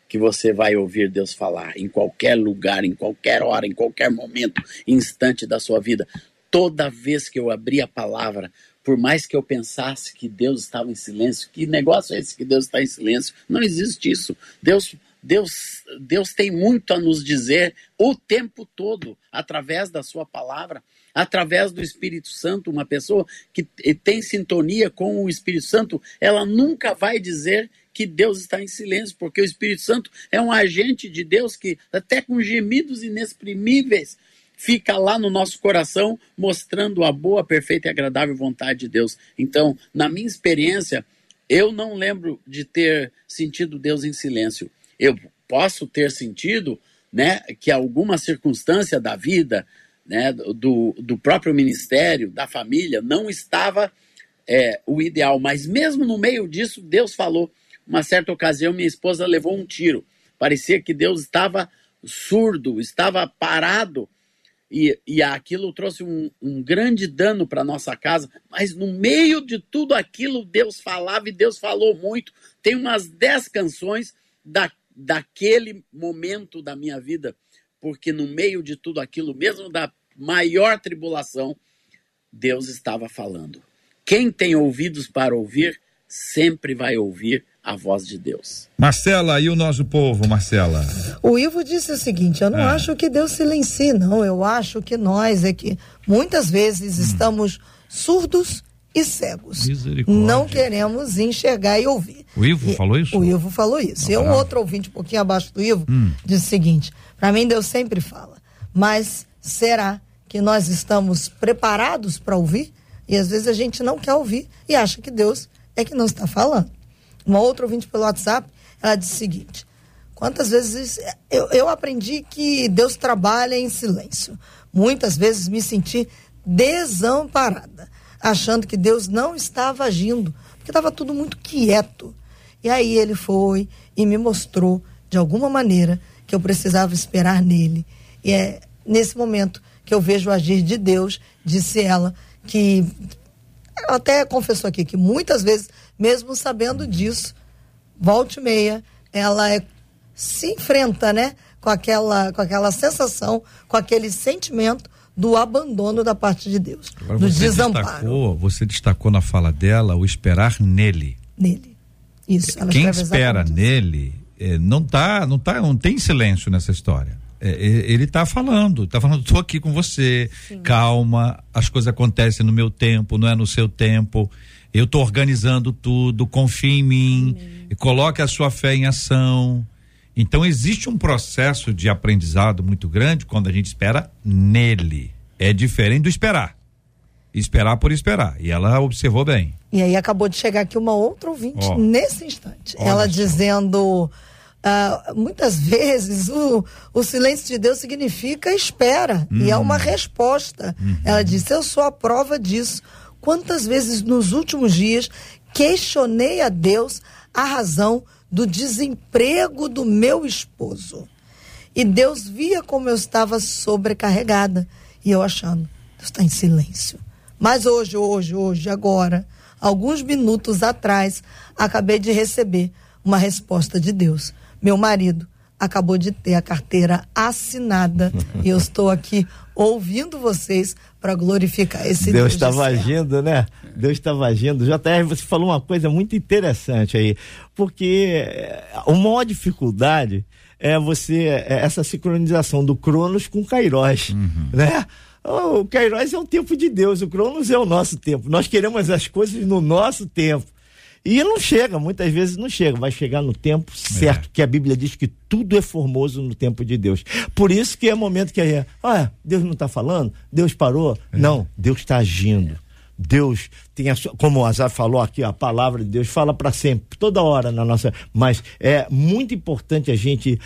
que você vai ouvir Deus falar em qualquer lugar, em qualquer hora, em qualquer momento, instante da sua vida. Toda vez que eu abri a palavra, por mais que eu pensasse que Deus estava em silêncio, que negócio é esse que Deus está em silêncio? Não existe isso. Deus Deus, Deus tem muito a nos dizer o tempo todo, através da Sua palavra, através do Espírito Santo. Uma pessoa que tem sintonia com o Espírito Santo, ela nunca vai dizer que Deus está em silêncio, porque o Espírito Santo é um agente de Deus que, até com gemidos inexprimíveis, fica lá no nosso coração, mostrando a boa, perfeita e agradável vontade de Deus. Então, na minha experiência, eu não lembro de ter sentido Deus em silêncio eu posso ter sentido né, que alguma circunstância da vida, né, do, do próprio ministério, da família, não estava é, o ideal. Mas mesmo no meio disso, Deus falou. Uma certa ocasião, minha esposa levou um tiro. Parecia que Deus estava surdo, estava parado. E, e aquilo trouxe um, um grande dano para nossa casa. Mas no meio de tudo aquilo, Deus falava e Deus falou muito. Tem umas dez canções da, daquele momento da minha vida, porque no meio de tudo aquilo, mesmo da maior tribulação, Deus estava falando. Quem tem ouvidos para ouvir, sempre vai ouvir a voz de Deus. Marcela, e o nosso povo, Marcela? O Ivo disse o seguinte: eu não ah. acho que Deus silencie, não. Eu acho que nós é que muitas vezes hum. estamos surdos e cegos. Não queremos enxergar e ouvir. O Ivo e, falou isso? O Ivo falou isso. e um outro ouvinte, um pouquinho abaixo do Ivo, hum. disse o seguinte: para mim, Deus sempre fala, mas será que nós estamos preparados para ouvir? E às vezes a gente não quer ouvir e acha que Deus é que não está falando. Uma outra ouvinte pelo WhatsApp, ela disse o seguinte: quantas vezes eu, eu aprendi que Deus trabalha em silêncio. Muitas vezes me senti desamparada achando que Deus não estava agindo, porque estava tudo muito quieto. E aí ele foi e me mostrou, de alguma maneira, que eu precisava esperar nele. E é nesse momento que eu vejo agir de Deus, disse ela, que ela até confessou aqui que muitas vezes, mesmo sabendo disso, volte meia, ela é, se enfrenta, né, com aquela, com aquela sensação, com aquele sentimento do abandono da parte de Deus, Agora do você desamparo. Destacou, você destacou na fala dela o esperar nele. Nele. Isso. Quem espera nele é, não tá, não tá, não tem silêncio nessa história. É, ele está falando, está falando, estou aqui com você, Sim. calma, as coisas acontecem no meu tempo, não é no seu tempo. Eu estou organizando tudo, confie em mim, e coloque a sua fé em ação. Então existe um processo de aprendizado muito grande quando a gente espera nele. É diferente do esperar. Esperar por esperar. E ela observou bem. E aí acabou de chegar aqui uma outra ouvinte oh. nesse instante. Ela dizendo. Uh, muitas vezes o, o silêncio de Deus significa espera e é uma uhum. resposta. Uhum. Ela disse: Eu sou a prova disso. Quantas vezes nos últimos dias questionei a Deus a razão do desemprego do meu esposo. E Deus via como eu estava sobrecarregada. E eu achando, Deus está em silêncio. Mas hoje, hoje, hoje, agora, alguns minutos atrás, acabei de receber uma resposta de Deus. Meu marido acabou de ter a carteira assinada e eu estou aqui ouvindo vocês para glorificar esse Deus estava agindo, né? Deus estava agindo. JR, você falou uma coisa muito interessante aí, porque a maior dificuldade é você é essa sincronização do Cronos com o Kairos, uhum. né? O Kairos é o tempo de Deus, o Cronos é o nosso tempo. Nós queremos as coisas no nosso tempo. E não chega, muitas vezes não chega, vai chegar no tempo certo, é. que a Bíblia diz que tudo é formoso no tempo de Deus. Por isso que é momento que aí, ah, Deus não está falando, Deus parou. É. Não, Deus está agindo. Deus tem a sua, como o Azar falou aqui, a palavra de Deus fala para sempre, toda hora na nossa, mas é muito importante a gente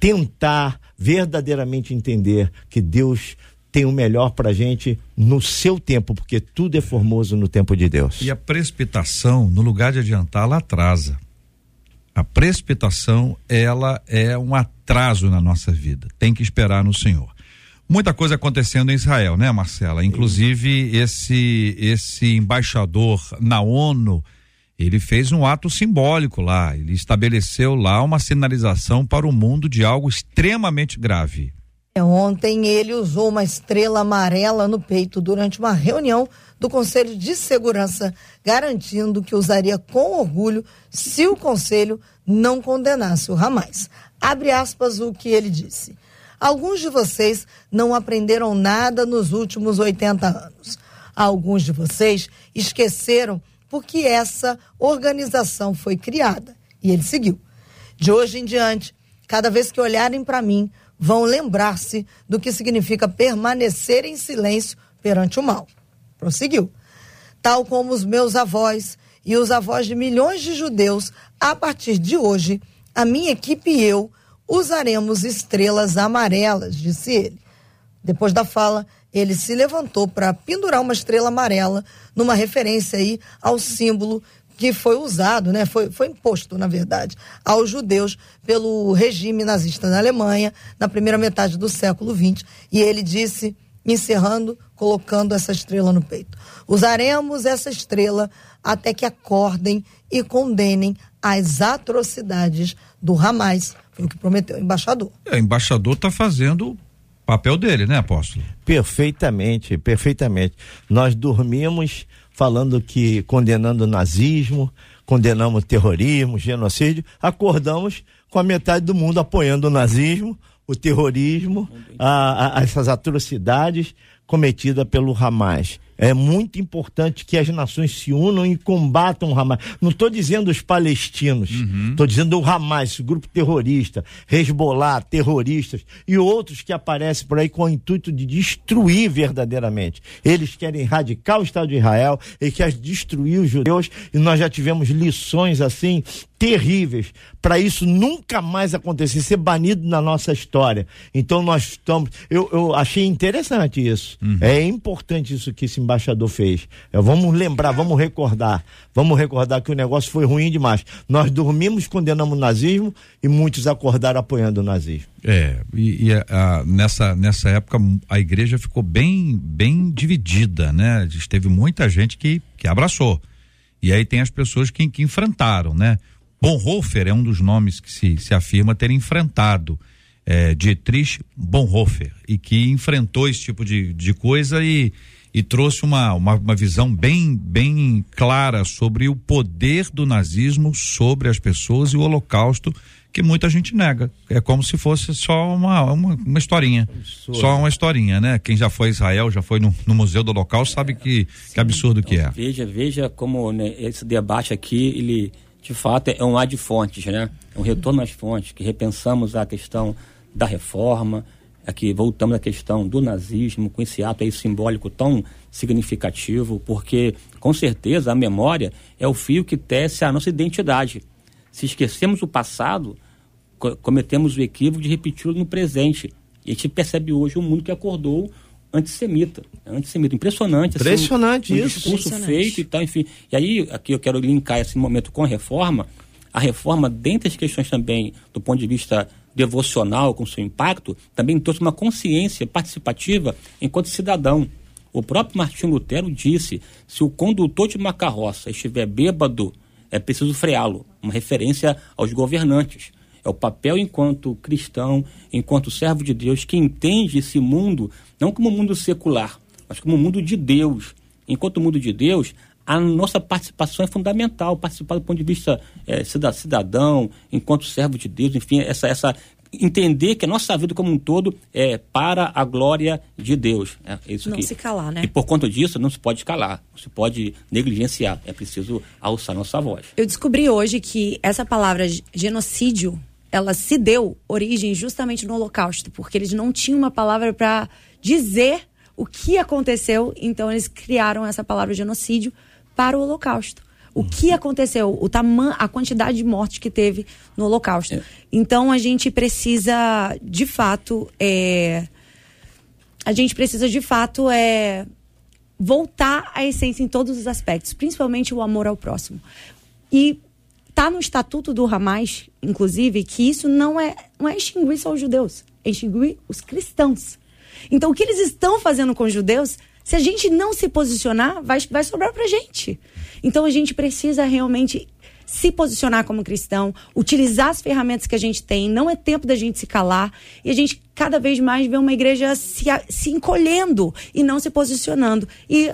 tentar verdadeiramente entender que Deus tem o melhor para gente no seu tempo, porque tudo é formoso no tempo de Deus. E a precipitação, no lugar de adiantar, ela atrasa. A precipitação, ela é um atraso na nossa vida. Tem que esperar no Senhor. Muita coisa acontecendo em Israel, né, Marcela? Inclusive esse esse embaixador na ONU, ele fez um ato simbólico lá. Ele estabeleceu lá uma sinalização para o mundo de algo extremamente grave. Ontem ele usou uma estrela amarela no peito durante uma reunião do Conselho de Segurança, garantindo que usaria com orgulho se o Conselho não condenasse o Hamas. Abre aspas o que ele disse. Alguns de vocês não aprenderam nada nos últimos 80 anos. Alguns de vocês esqueceram porque essa organização foi criada. E ele seguiu. De hoje em diante, cada vez que olharem para mim, vão lembrar-se do que significa permanecer em silêncio perante o mal. Prosseguiu. Tal como os meus avós e os avós de milhões de judeus, a partir de hoje, a minha equipe e eu usaremos estrelas amarelas, disse ele. Depois da fala, ele se levantou para pendurar uma estrela amarela, numa referência aí ao símbolo que foi usado, né, foi, foi imposto, na verdade, aos judeus pelo regime nazista na Alemanha na primeira metade do século XX. E ele disse, encerrando, colocando essa estrela no peito: Usaremos essa estrela até que acordem e condenem as atrocidades do Hamas foi o que prometeu o embaixador. É, o embaixador está fazendo o papel dele, né, apóstolo? Perfeitamente, perfeitamente. Nós dormimos falando que condenando o nazismo, condenamos terrorismo, genocídio, acordamos com a metade do mundo apoiando o nazismo, o terrorismo, a, a, essas atrocidades cometidas pelo Hamas. É muito importante que as nações se unam e combatam o Hamas. Não estou dizendo os palestinos, estou uhum. dizendo o Hamas, esse grupo terrorista, Hezbollah, terroristas e outros que aparecem por aí com o intuito de destruir verdadeiramente. Eles querem erradicar o Estado de Israel, eles querem destruir os judeus e nós já tivemos lições assim terríveis para isso nunca mais acontecer, ser banido na nossa história. Então nós estamos. Eu, eu achei interessante isso. Uhum. É importante isso que esse embaixador fez. É, vamos lembrar, vamos recordar. Vamos recordar que o negócio foi ruim demais. Nós dormimos, condenamos o nazismo e muitos acordaram apoiando o nazismo. É, e, e a, nessa, nessa época a igreja ficou bem, bem dividida, né? Teve muita gente que, que abraçou. E aí tem as pessoas que, que enfrentaram, né? Bonhoeffer é um dos nomes que se, se afirma ter enfrentado é, Dietrich Bonhoeffer e que enfrentou esse tipo de, de coisa e, e trouxe uma, uma, uma, visão bem, bem clara sobre o poder do nazismo sobre as pessoas e o holocausto que muita gente nega. É como se fosse só uma, uma, uma historinha. Absurdo. Só uma historinha, né? Quem já foi a Israel, já foi no, no Museu do Holocausto, sabe que, que absurdo que é. Veja, veja como né, esse debate aqui, ele de fato, é um ar de fontes, né? É um retorno às fontes, que repensamos a questão da reforma, aqui voltamos à questão do nazismo, com esse ato aí simbólico tão significativo, porque com certeza a memória é o fio que tece a nossa identidade. Se esquecemos o passado, co cometemos o equívoco de repeti-lo no presente. E a gente percebe hoje um mundo que acordou antissemita. Antissemita. Impressionante. Assim, Impressionante um, isso. Um discurso feito e tal, enfim. E aí, aqui eu quero linkar esse momento com a reforma. A reforma, dentre as questões também, do ponto de vista devocional, com seu impacto, também trouxe uma consciência participativa enquanto cidadão. O próprio Martinho Lutero disse: se o condutor de uma carroça estiver bêbado, é preciso freá-lo. Uma referência aos governantes. É o papel enquanto cristão, enquanto servo de Deus, que entende esse mundo não como mundo secular, mas como mundo de Deus. Enquanto mundo de Deus, a nossa participação é fundamental, participar do ponto de vista é, cidadão, enquanto servo de Deus, enfim, essa, essa entender que a nossa vida como um todo é para a glória de Deus. É isso não aqui. se calar, né? E por conta disso, não se pode calar, não se pode negligenciar. É preciso alçar nossa voz. Eu descobri hoje que essa palavra genocídio, ela se deu origem justamente no Holocausto, porque eles não tinham uma palavra para dizer o que aconteceu, então eles criaram essa palavra genocídio para o Holocausto o que aconteceu, o tamanho, a quantidade de mortes que teve no Holocausto. É. Então a gente precisa, de fato, é, a gente precisa de fato é voltar à essência em todos os aspectos, principalmente o amor ao próximo. E tá no estatuto do Hamas, inclusive, que isso não é não é extinguir só os judeus, é extinguir os cristãos. Então o que eles estão fazendo com os judeus, se a gente não se posicionar, vai, vai sobrar pra gente. Então a gente precisa realmente se posicionar como cristão, utilizar as ferramentas que a gente tem. Não é tempo da gente se calar e a gente cada vez mais vê uma igreja se, se encolhendo e não se posicionando. E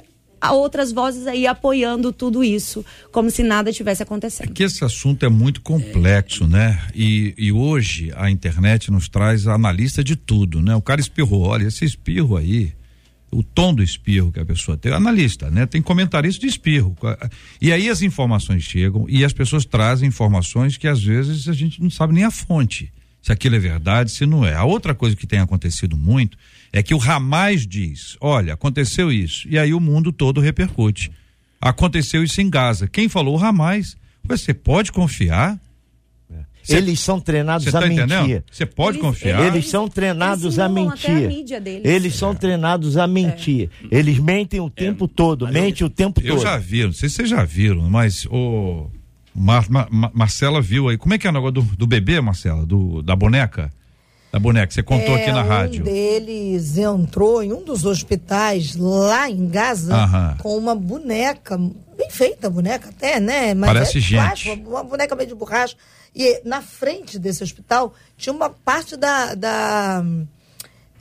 outras vozes aí apoiando tudo isso, como se nada tivesse acontecendo. É que esse assunto é muito complexo, é. né? E, e hoje a internet nos traz analista de tudo, né? O cara espirrou, olha, esse espirro aí o tom do espirro que a pessoa tem, analista, né? Tem comentarista de espirro. E aí as informações chegam e as pessoas trazem informações que às vezes a gente não sabe nem a fonte, se aquilo é verdade, se não é. A outra coisa que tem acontecido muito é que o Ramais diz: olha, aconteceu isso. E aí o mundo todo repercute. Aconteceu isso em Gaza. Quem falou o Ramais? Você pode confiar? Cê, eles são treinados tá a mentir. Você pode eles, confiar. Eles são treinados a mentir. A eles são treinados a mentir. É. Eles mentem o tempo é. todo, mentem o tempo eu todo. Eu já vi, não sei se vocês já viram, mas o Mar, Mar, Marcela viu aí. Como é que é o negócio do, do bebê, Marcela? Do, da boneca? Da boneca, você contou é, aqui na um rádio. Um deles entrou em um dos hospitais lá em Gaza Aham. com uma boneca, bem feita a boneca até, né? Mas Parece é gente. Plástico, uma boneca meio de borracha e na frente desse hospital tinha uma parte da, da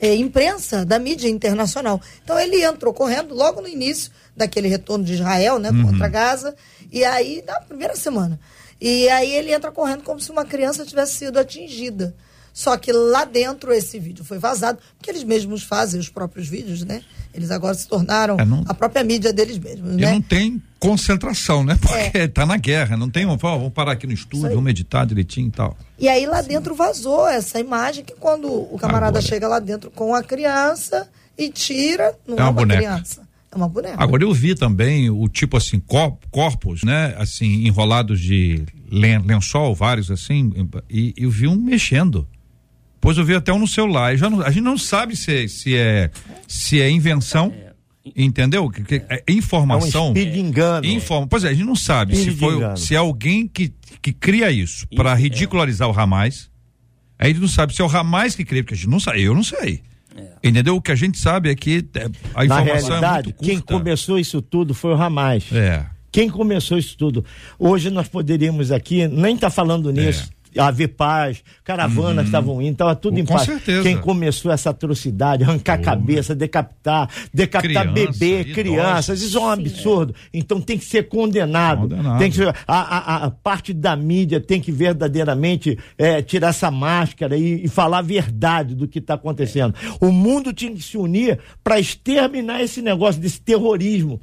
é, imprensa, da mídia internacional. Então ele entrou correndo logo no início daquele retorno de Israel, né, uhum. contra Gaza, e aí, na primeira semana. E aí ele entra correndo como se uma criança tivesse sido atingida. Só que lá dentro esse vídeo foi vazado, porque eles mesmos fazem os próprios vídeos, né? Eles agora se tornaram é, não, a própria mídia deles mesmos, e né? não tem concentração, né? Porque é. tá na guerra, não tem, vamos, vamos parar aqui no estúdio, vamos meditar direitinho e tal. E aí lá Sim. dentro vazou essa imagem que quando o camarada agora. chega lá dentro com a criança e tira, não é uma, é uma boneca. criança. É uma boneca. Agora eu vi também o tipo assim, corpos, né? Assim, enrolados de lençol, vários assim, e eu vi um mexendo. Pois eu vi até um no celular. Já não, a gente não sabe se, se, é, se é invenção. Entendeu? Que, que, é informação. É um de engano. Informa, pois é, a gente não sabe se foi se é alguém que, que cria isso para é. ridicularizar é. o Ramais. Aí a gente não sabe se é o Ramais que cria, porque a gente não sabe. Eu não sei. É. Entendeu? O que a gente sabe é que é, a informação Na realidade, é muito curta. quem começou isso tudo foi o Ramais. É. Quem começou isso tudo? Hoje nós poderíamos aqui, nem tá falando nisso, haver paz, caravanas uhum. estavam indo, estava tudo Com em paz. Certeza. Quem começou essa atrocidade, arrancar a cabeça, decapitar, decapitar Criança, bebê, idosos. crianças, isso é um absurdo. Então tem que ser condenado. condenado. Tem que ser, a, a, a, parte da mídia tem que verdadeiramente é, tirar essa máscara e, e, falar a verdade do que está acontecendo. O mundo tinha que se unir para exterminar esse negócio desse terrorismo.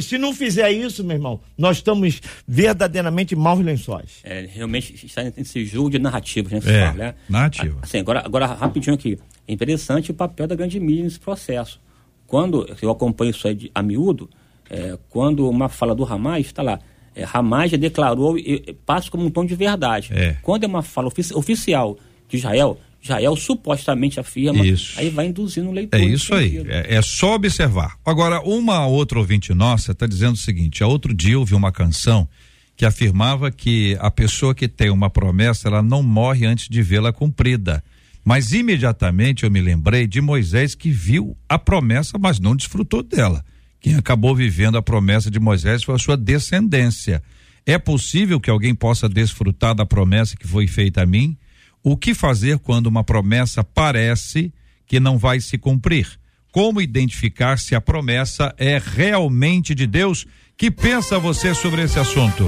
Se não fizer isso, meu irmão, nós estamos verdadeiramente maus lençóis. É, realmente está nesse jogo de narrativas, né? É, fala, né? narrativa. Assim, agora, agora, rapidinho aqui. É interessante o papel da grande mídia nesse processo. Quando, eu acompanho isso aí de, a miúdo, é, quando uma fala do Hamas, está lá, é, Hamas já declarou e, e passa como um tom de verdade. É. Quando é uma fala ofici- oficial de Israel, Israel supostamente afirma, Isso. aí vai induzindo o leitor. É isso aí, é, é só observar. Agora, uma outra ouvinte nossa está dizendo o seguinte: a outro dia eu ouvi uma canção que afirmava que a pessoa que tem uma promessa, ela não morre antes de vê-la cumprida. Mas imediatamente eu me lembrei de Moisés que viu a promessa, mas não desfrutou dela. Quem acabou vivendo a promessa de Moisés foi a sua descendência. É possível que alguém possa desfrutar da promessa que foi feita a mim? O que fazer quando uma promessa parece que não vai se cumprir? Como identificar se a promessa é realmente de Deus? Que pensa você sobre esse assunto?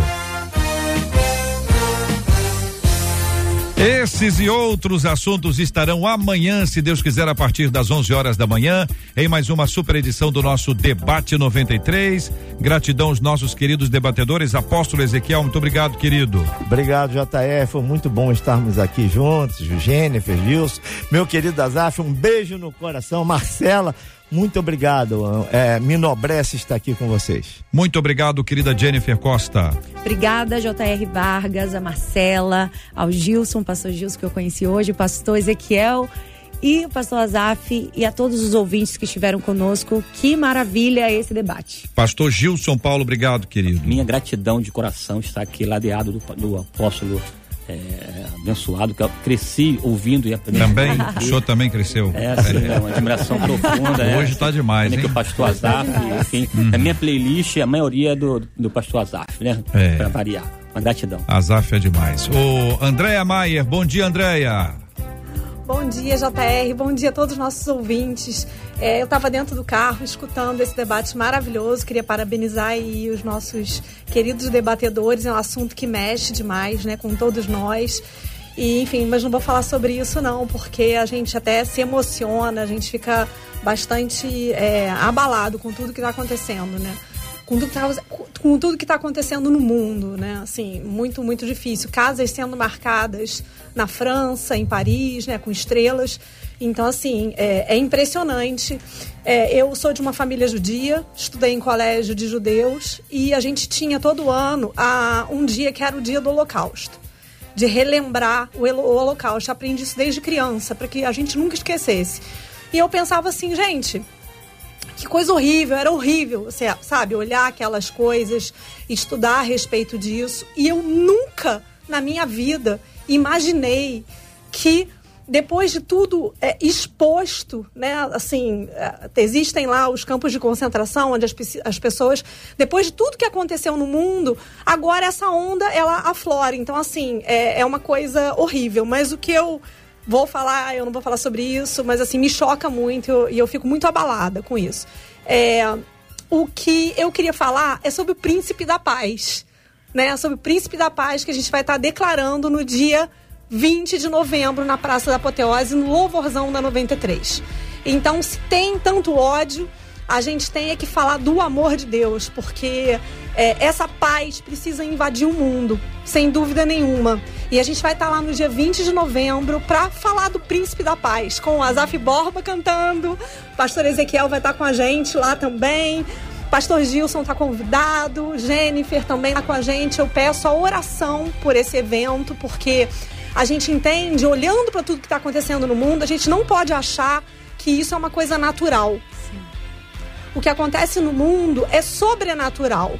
Esses e outros assuntos estarão amanhã, se Deus quiser, a partir das 11 horas da manhã, em mais uma super edição do nosso Debate 93. Gratidão aos nossos queridos debatedores. Apóstolo Ezequiel, muito obrigado, querido. Obrigado, JR. Foi muito bom estarmos aqui juntos. Jennifer, Gilson, meu querido Azaf, um beijo no coração. Marcela, muito obrigado. É, me enobrece estar aqui com vocês. Muito obrigado, querida Jennifer Costa. Obrigada, J.R. Vargas, a Marcela, ao Gilson, o pastor Gilson que eu conheci hoje, o pastor Ezequiel e o pastor Azaf e a todos os ouvintes que estiveram conosco. Que maravilha esse debate. Pastor Gilson Paulo, obrigado, querido. Minha gratidão de coração estar aqui ladeado do, do apóstolo é, abençoado, que eu cresci ouvindo e aprendendo. Também, o senhor também cresceu. É, sim, é uma admiração profunda. é. Hoje tá demais, hein? que o pastor Azaf, enfim. A minha playlist, a maioria é do, do pastor Azaf, né? É. Pra variar. Uma gratidão. Azaf é demais. Ô, Andréia Maier, bom dia, Andréia. Bom dia, JR. Bom dia a todos os nossos ouvintes. É, eu estava dentro do carro escutando esse debate maravilhoso. Queria parabenizar aí os nossos queridos debatedores. É um assunto que mexe demais, né, com todos nós. E, enfim, mas não vou falar sobre isso não, porque a gente até se emociona, a gente fica bastante é, abalado com tudo que está acontecendo, né? Com tudo, que tá, com tudo que está acontecendo no mundo, né? Assim, muito, muito difícil. Casas sendo marcadas na França, em Paris, né? Com estrelas. Então, assim, é, é impressionante. É, eu sou de uma família judia, estudei em colégio de judeus e a gente tinha todo ano a, um dia que era o dia do Holocausto. De relembrar o, Holocausto. Aprendi isso desde criança, para que a gente nunca esquecesse. E eu pensava assim, gente, que coisa horrível, era horrível, você sabe, olhar aquelas coisas, estudar a respeito disso. E eu nunca na minha vida imaginei que depois de tudo é, exposto, né, assim, é, existem lá os campos de concentração onde as, as pessoas, depois de tudo que aconteceu no mundo, agora essa onda ela aflora. Então, assim, é, é uma coisa horrível. Mas o que eu vou falar, eu não vou falar sobre isso, mas assim, me choca muito e eu fico muito abalada com isso. É, o que eu queria falar é sobre o príncipe da paz, né? Sobre o príncipe da paz que a gente vai estar declarando no dia 20 de novembro na Praça da Apoteose, no louvorzão da 93. Então, se tem tanto ódio, a gente tem é que falar do amor de Deus, porque é, essa paz precisa invadir o mundo, sem dúvida nenhuma. E a gente vai estar lá no dia 20 de novembro para falar do Príncipe da Paz, com o Azaf Borba cantando, o pastor Ezequiel vai estar com a gente lá também. Pastor Gilson está convidado, Jennifer também está com a gente. Eu peço a oração por esse evento, porque a gente entende, olhando para tudo que está acontecendo no mundo, a gente não pode achar que isso é uma coisa natural. O que acontece no mundo é sobrenatural.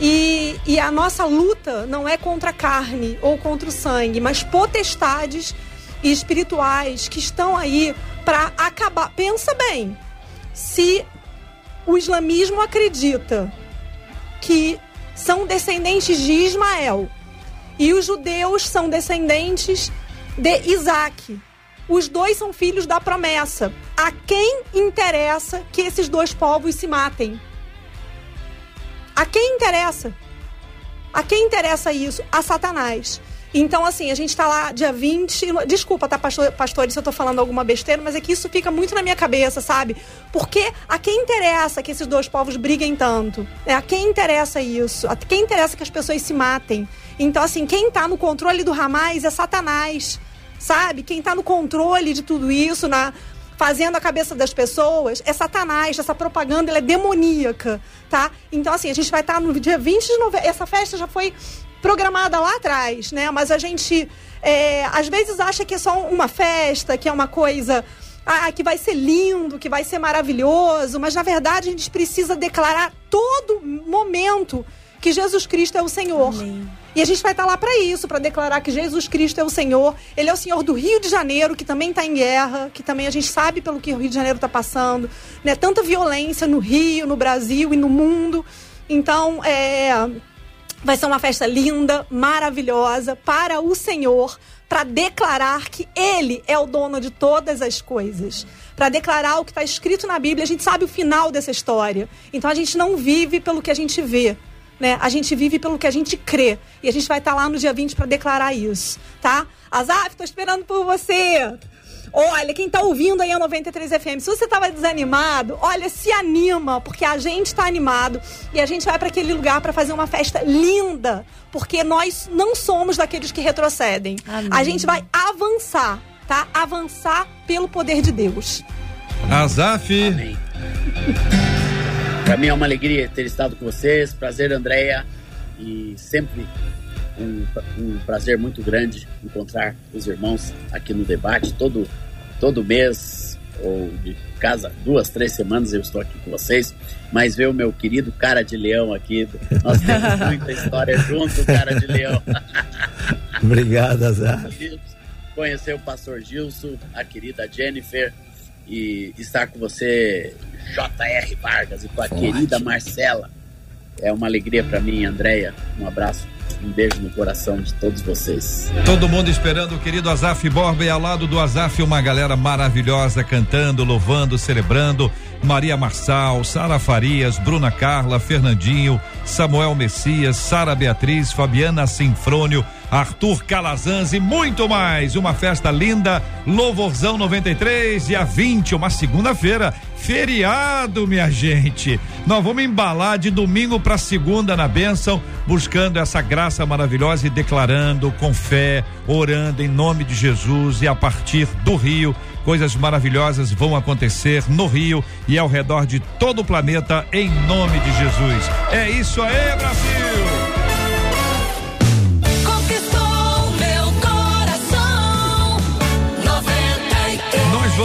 E, e a nossa luta não é contra a carne ou contra o sangue, mas potestades espirituais que estão aí para acabar. Pensa bem, se o islamismo acredita que são descendentes de Ismael e os judeus são descendentes de Isaac. Os dois são filhos da promessa. A quem interessa que esses dois povos se matem? A quem interessa? A quem interessa isso? A Satanás. Então, assim, a gente tá lá dia 20. Desculpa, tá, pastor, se eu tô falando alguma besteira, mas é que isso fica muito na minha cabeça, sabe? Porque a quem interessa que esses dois povos briguem tanto? É, a quem interessa isso? A quem interessa que as pessoas se matem? Então, assim, quem tá no controle do Hamas é Satanás, sabe? Quem tá no controle de tudo isso, na fazendo a cabeça das pessoas, é Satanás. Essa propaganda ela é demoníaca, tá? Então, assim, a gente vai estar tá no dia 20 de novembro. Essa festa já foi programada lá atrás, né? Mas a gente é, às vezes acha que é só uma festa, que é uma coisa ah, que vai ser lindo, que vai ser maravilhoso, mas na verdade a gente precisa declarar todo momento que Jesus Cristo é o Senhor. Amém. E a gente vai estar lá para isso, para declarar que Jesus Cristo é o Senhor. Ele é o Senhor do Rio de Janeiro, que também está em guerra, que também a gente sabe pelo que o Rio de Janeiro está passando, né? Tanta violência no Rio, no Brasil e no mundo. Então, é, Vai ser uma festa linda, maravilhosa para o Senhor, para declarar que Ele é o dono de todas as coisas. Para declarar o que está escrito na Bíblia. A gente sabe o final dessa história. Então a gente não vive pelo que a gente vê. Né? A gente vive pelo que a gente crê. E a gente vai estar tá lá no dia 20 para declarar isso, tá? Azaf, estou esperando por você. Olha, quem tá ouvindo aí a 93 FM, se você tava desanimado, olha, se anima, porque a gente tá animado e a gente vai para aquele lugar para fazer uma festa linda, porque nós não somos daqueles que retrocedem. Amém. A gente vai avançar, tá? Avançar pelo poder de Deus. Azaf. Amém. Para mim é uma alegria ter estado com vocês. Prazer, Andréia. E sempre um, um, prazer muito grande encontrar os irmãos aqui no debate. Todo, todo mês, ou de casa, duas, três semanas eu estou aqui com vocês. Mas ver o meu querido cara de leão aqui, nós temos muita história junto, cara de leão. Obrigado, Azar. Conhecer o pastor Gilson, a querida Jennifer e estar com você, J.R. Vargas, e com a Forte. querida Marcela. É uma alegria para mim, Andréia. Um abraço um beijo no coração de todos vocês. Todo mundo esperando o querido Azaf Borba e ao lado do Azaf uma galera maravilhosa cantando, louvando, celebrando. Maria Marçal, Sara Farias, Bruna Carla, Fernandinho, Samuel Messias, Sara Beatriz, Fabiana Sinfrônio, Arthur Calazans e muito mais. Uma festa linda, Louvorzão 93, dia 20, uma segunda-feira. Feriado, minha gente. Nós vamos embalar de domingo para segunda na bênção, buscando essa graça maravilhosa e declarando com fé, orando em nome de Jesus e a partir do Rio coisas maravilhosas vão acontecer no Rio e ao redor de todo o planeta em nome de Jesus. É isso aí, Brasil!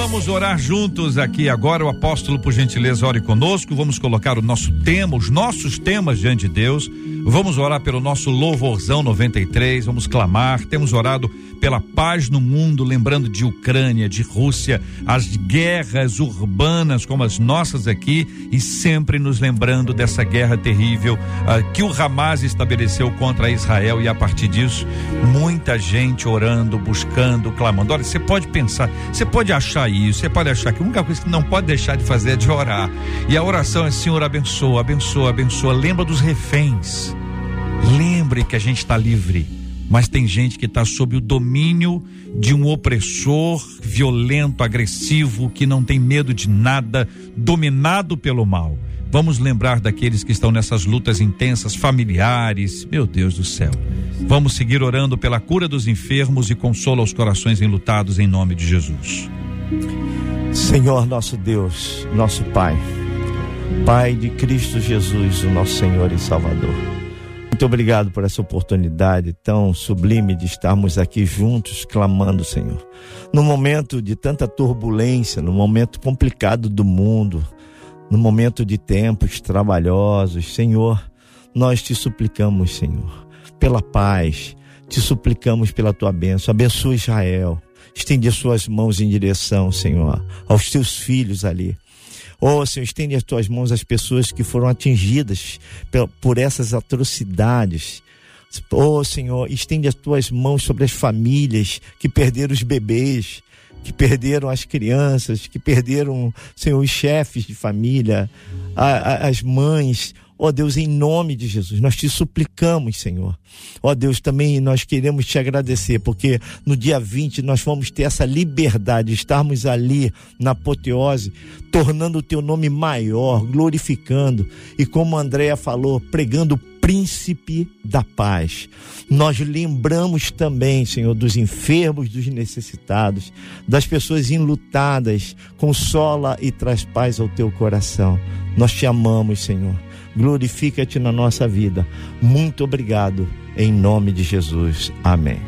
Vamos orar juntos aqui agora. O apóstolo, por gentileza, ore conosco. Vamos colocar o nosso tema, os nossos temas diante de Deus. Vamos orar pelo nosso louvorzão 93. Vamos clamar. Temos orado pela paz no mundo, lembrando de Ucrânia, de Rússia, as guerras urbanas como as nossas aqui e sempre nos lembrando dessa guerra terrível uh, que o Hamas estabeleceu contra Israel e a partir disso muita gente orando, buscando, clamando. Olha, você pode pensar, você pode achar isso, você pode achar que a única coisa que não pode deixar de fazer é de orar. E a oração é Senhor abençoa, abençoa, abençoa. Lembra dos reféns. Lembre que a gente está livre mas tem gente que está sob o domínio de um opressor violento, agressivo, que não tem medo de nada, dominado pelo mal. Vamos lembrar daqueles que estão nessas lutas intensas, familiares. Meu Deus do céu. Vamos seguir orando pela cura dos enfermos e consola os corações enlutados em nome de Jesus. Senhor nosso Deus, nosso Pai, Pai de Cristo Jesus, o nosso Senhor e Salvador. Muito obrigado por essa oportunidade tão sublime de estarmos aqui juntos clamando, Senhor. No momento de tanta turbulência, no momento complicado do mundo, no momento de tempos trabalhosos, Senhor, nós te suplicamos, Senhor, pela paz, te suplicamos pela tua bênção. Abençoa Israel. Estende as suas mãos em direção, Senhor, aos teus filhos ali Oh, Senhor, estende as tuas mãos às pessoas que foram atingidas por essas atrocidades. Oh, Senhor, estende as tuas mãos sobre as famílias que perderam os bebês, que perderam as crianças, que perderam, Senhor, os chefes de família, as mães. Ó Deus, em nome de Jesus, nós te suplicamos, Senhor. Ó Deus, também nós queremos te agradecer, porque no dia 20 nós vamos ter essa liberdade, estarmos ali na apoteose, tornando o teu nome maior, glorificando. E como a falou, pregando o príncipe da paz. Nós lembramos também, Senhor, dos enfermos, dos necessitados, das pessoas enlutadas. Consola e traz paz ao teu coração. Nós te amamos, Senhor. Glorifica-te na nossa vida. Muito obrigado. Em nome de Jesus. Amém.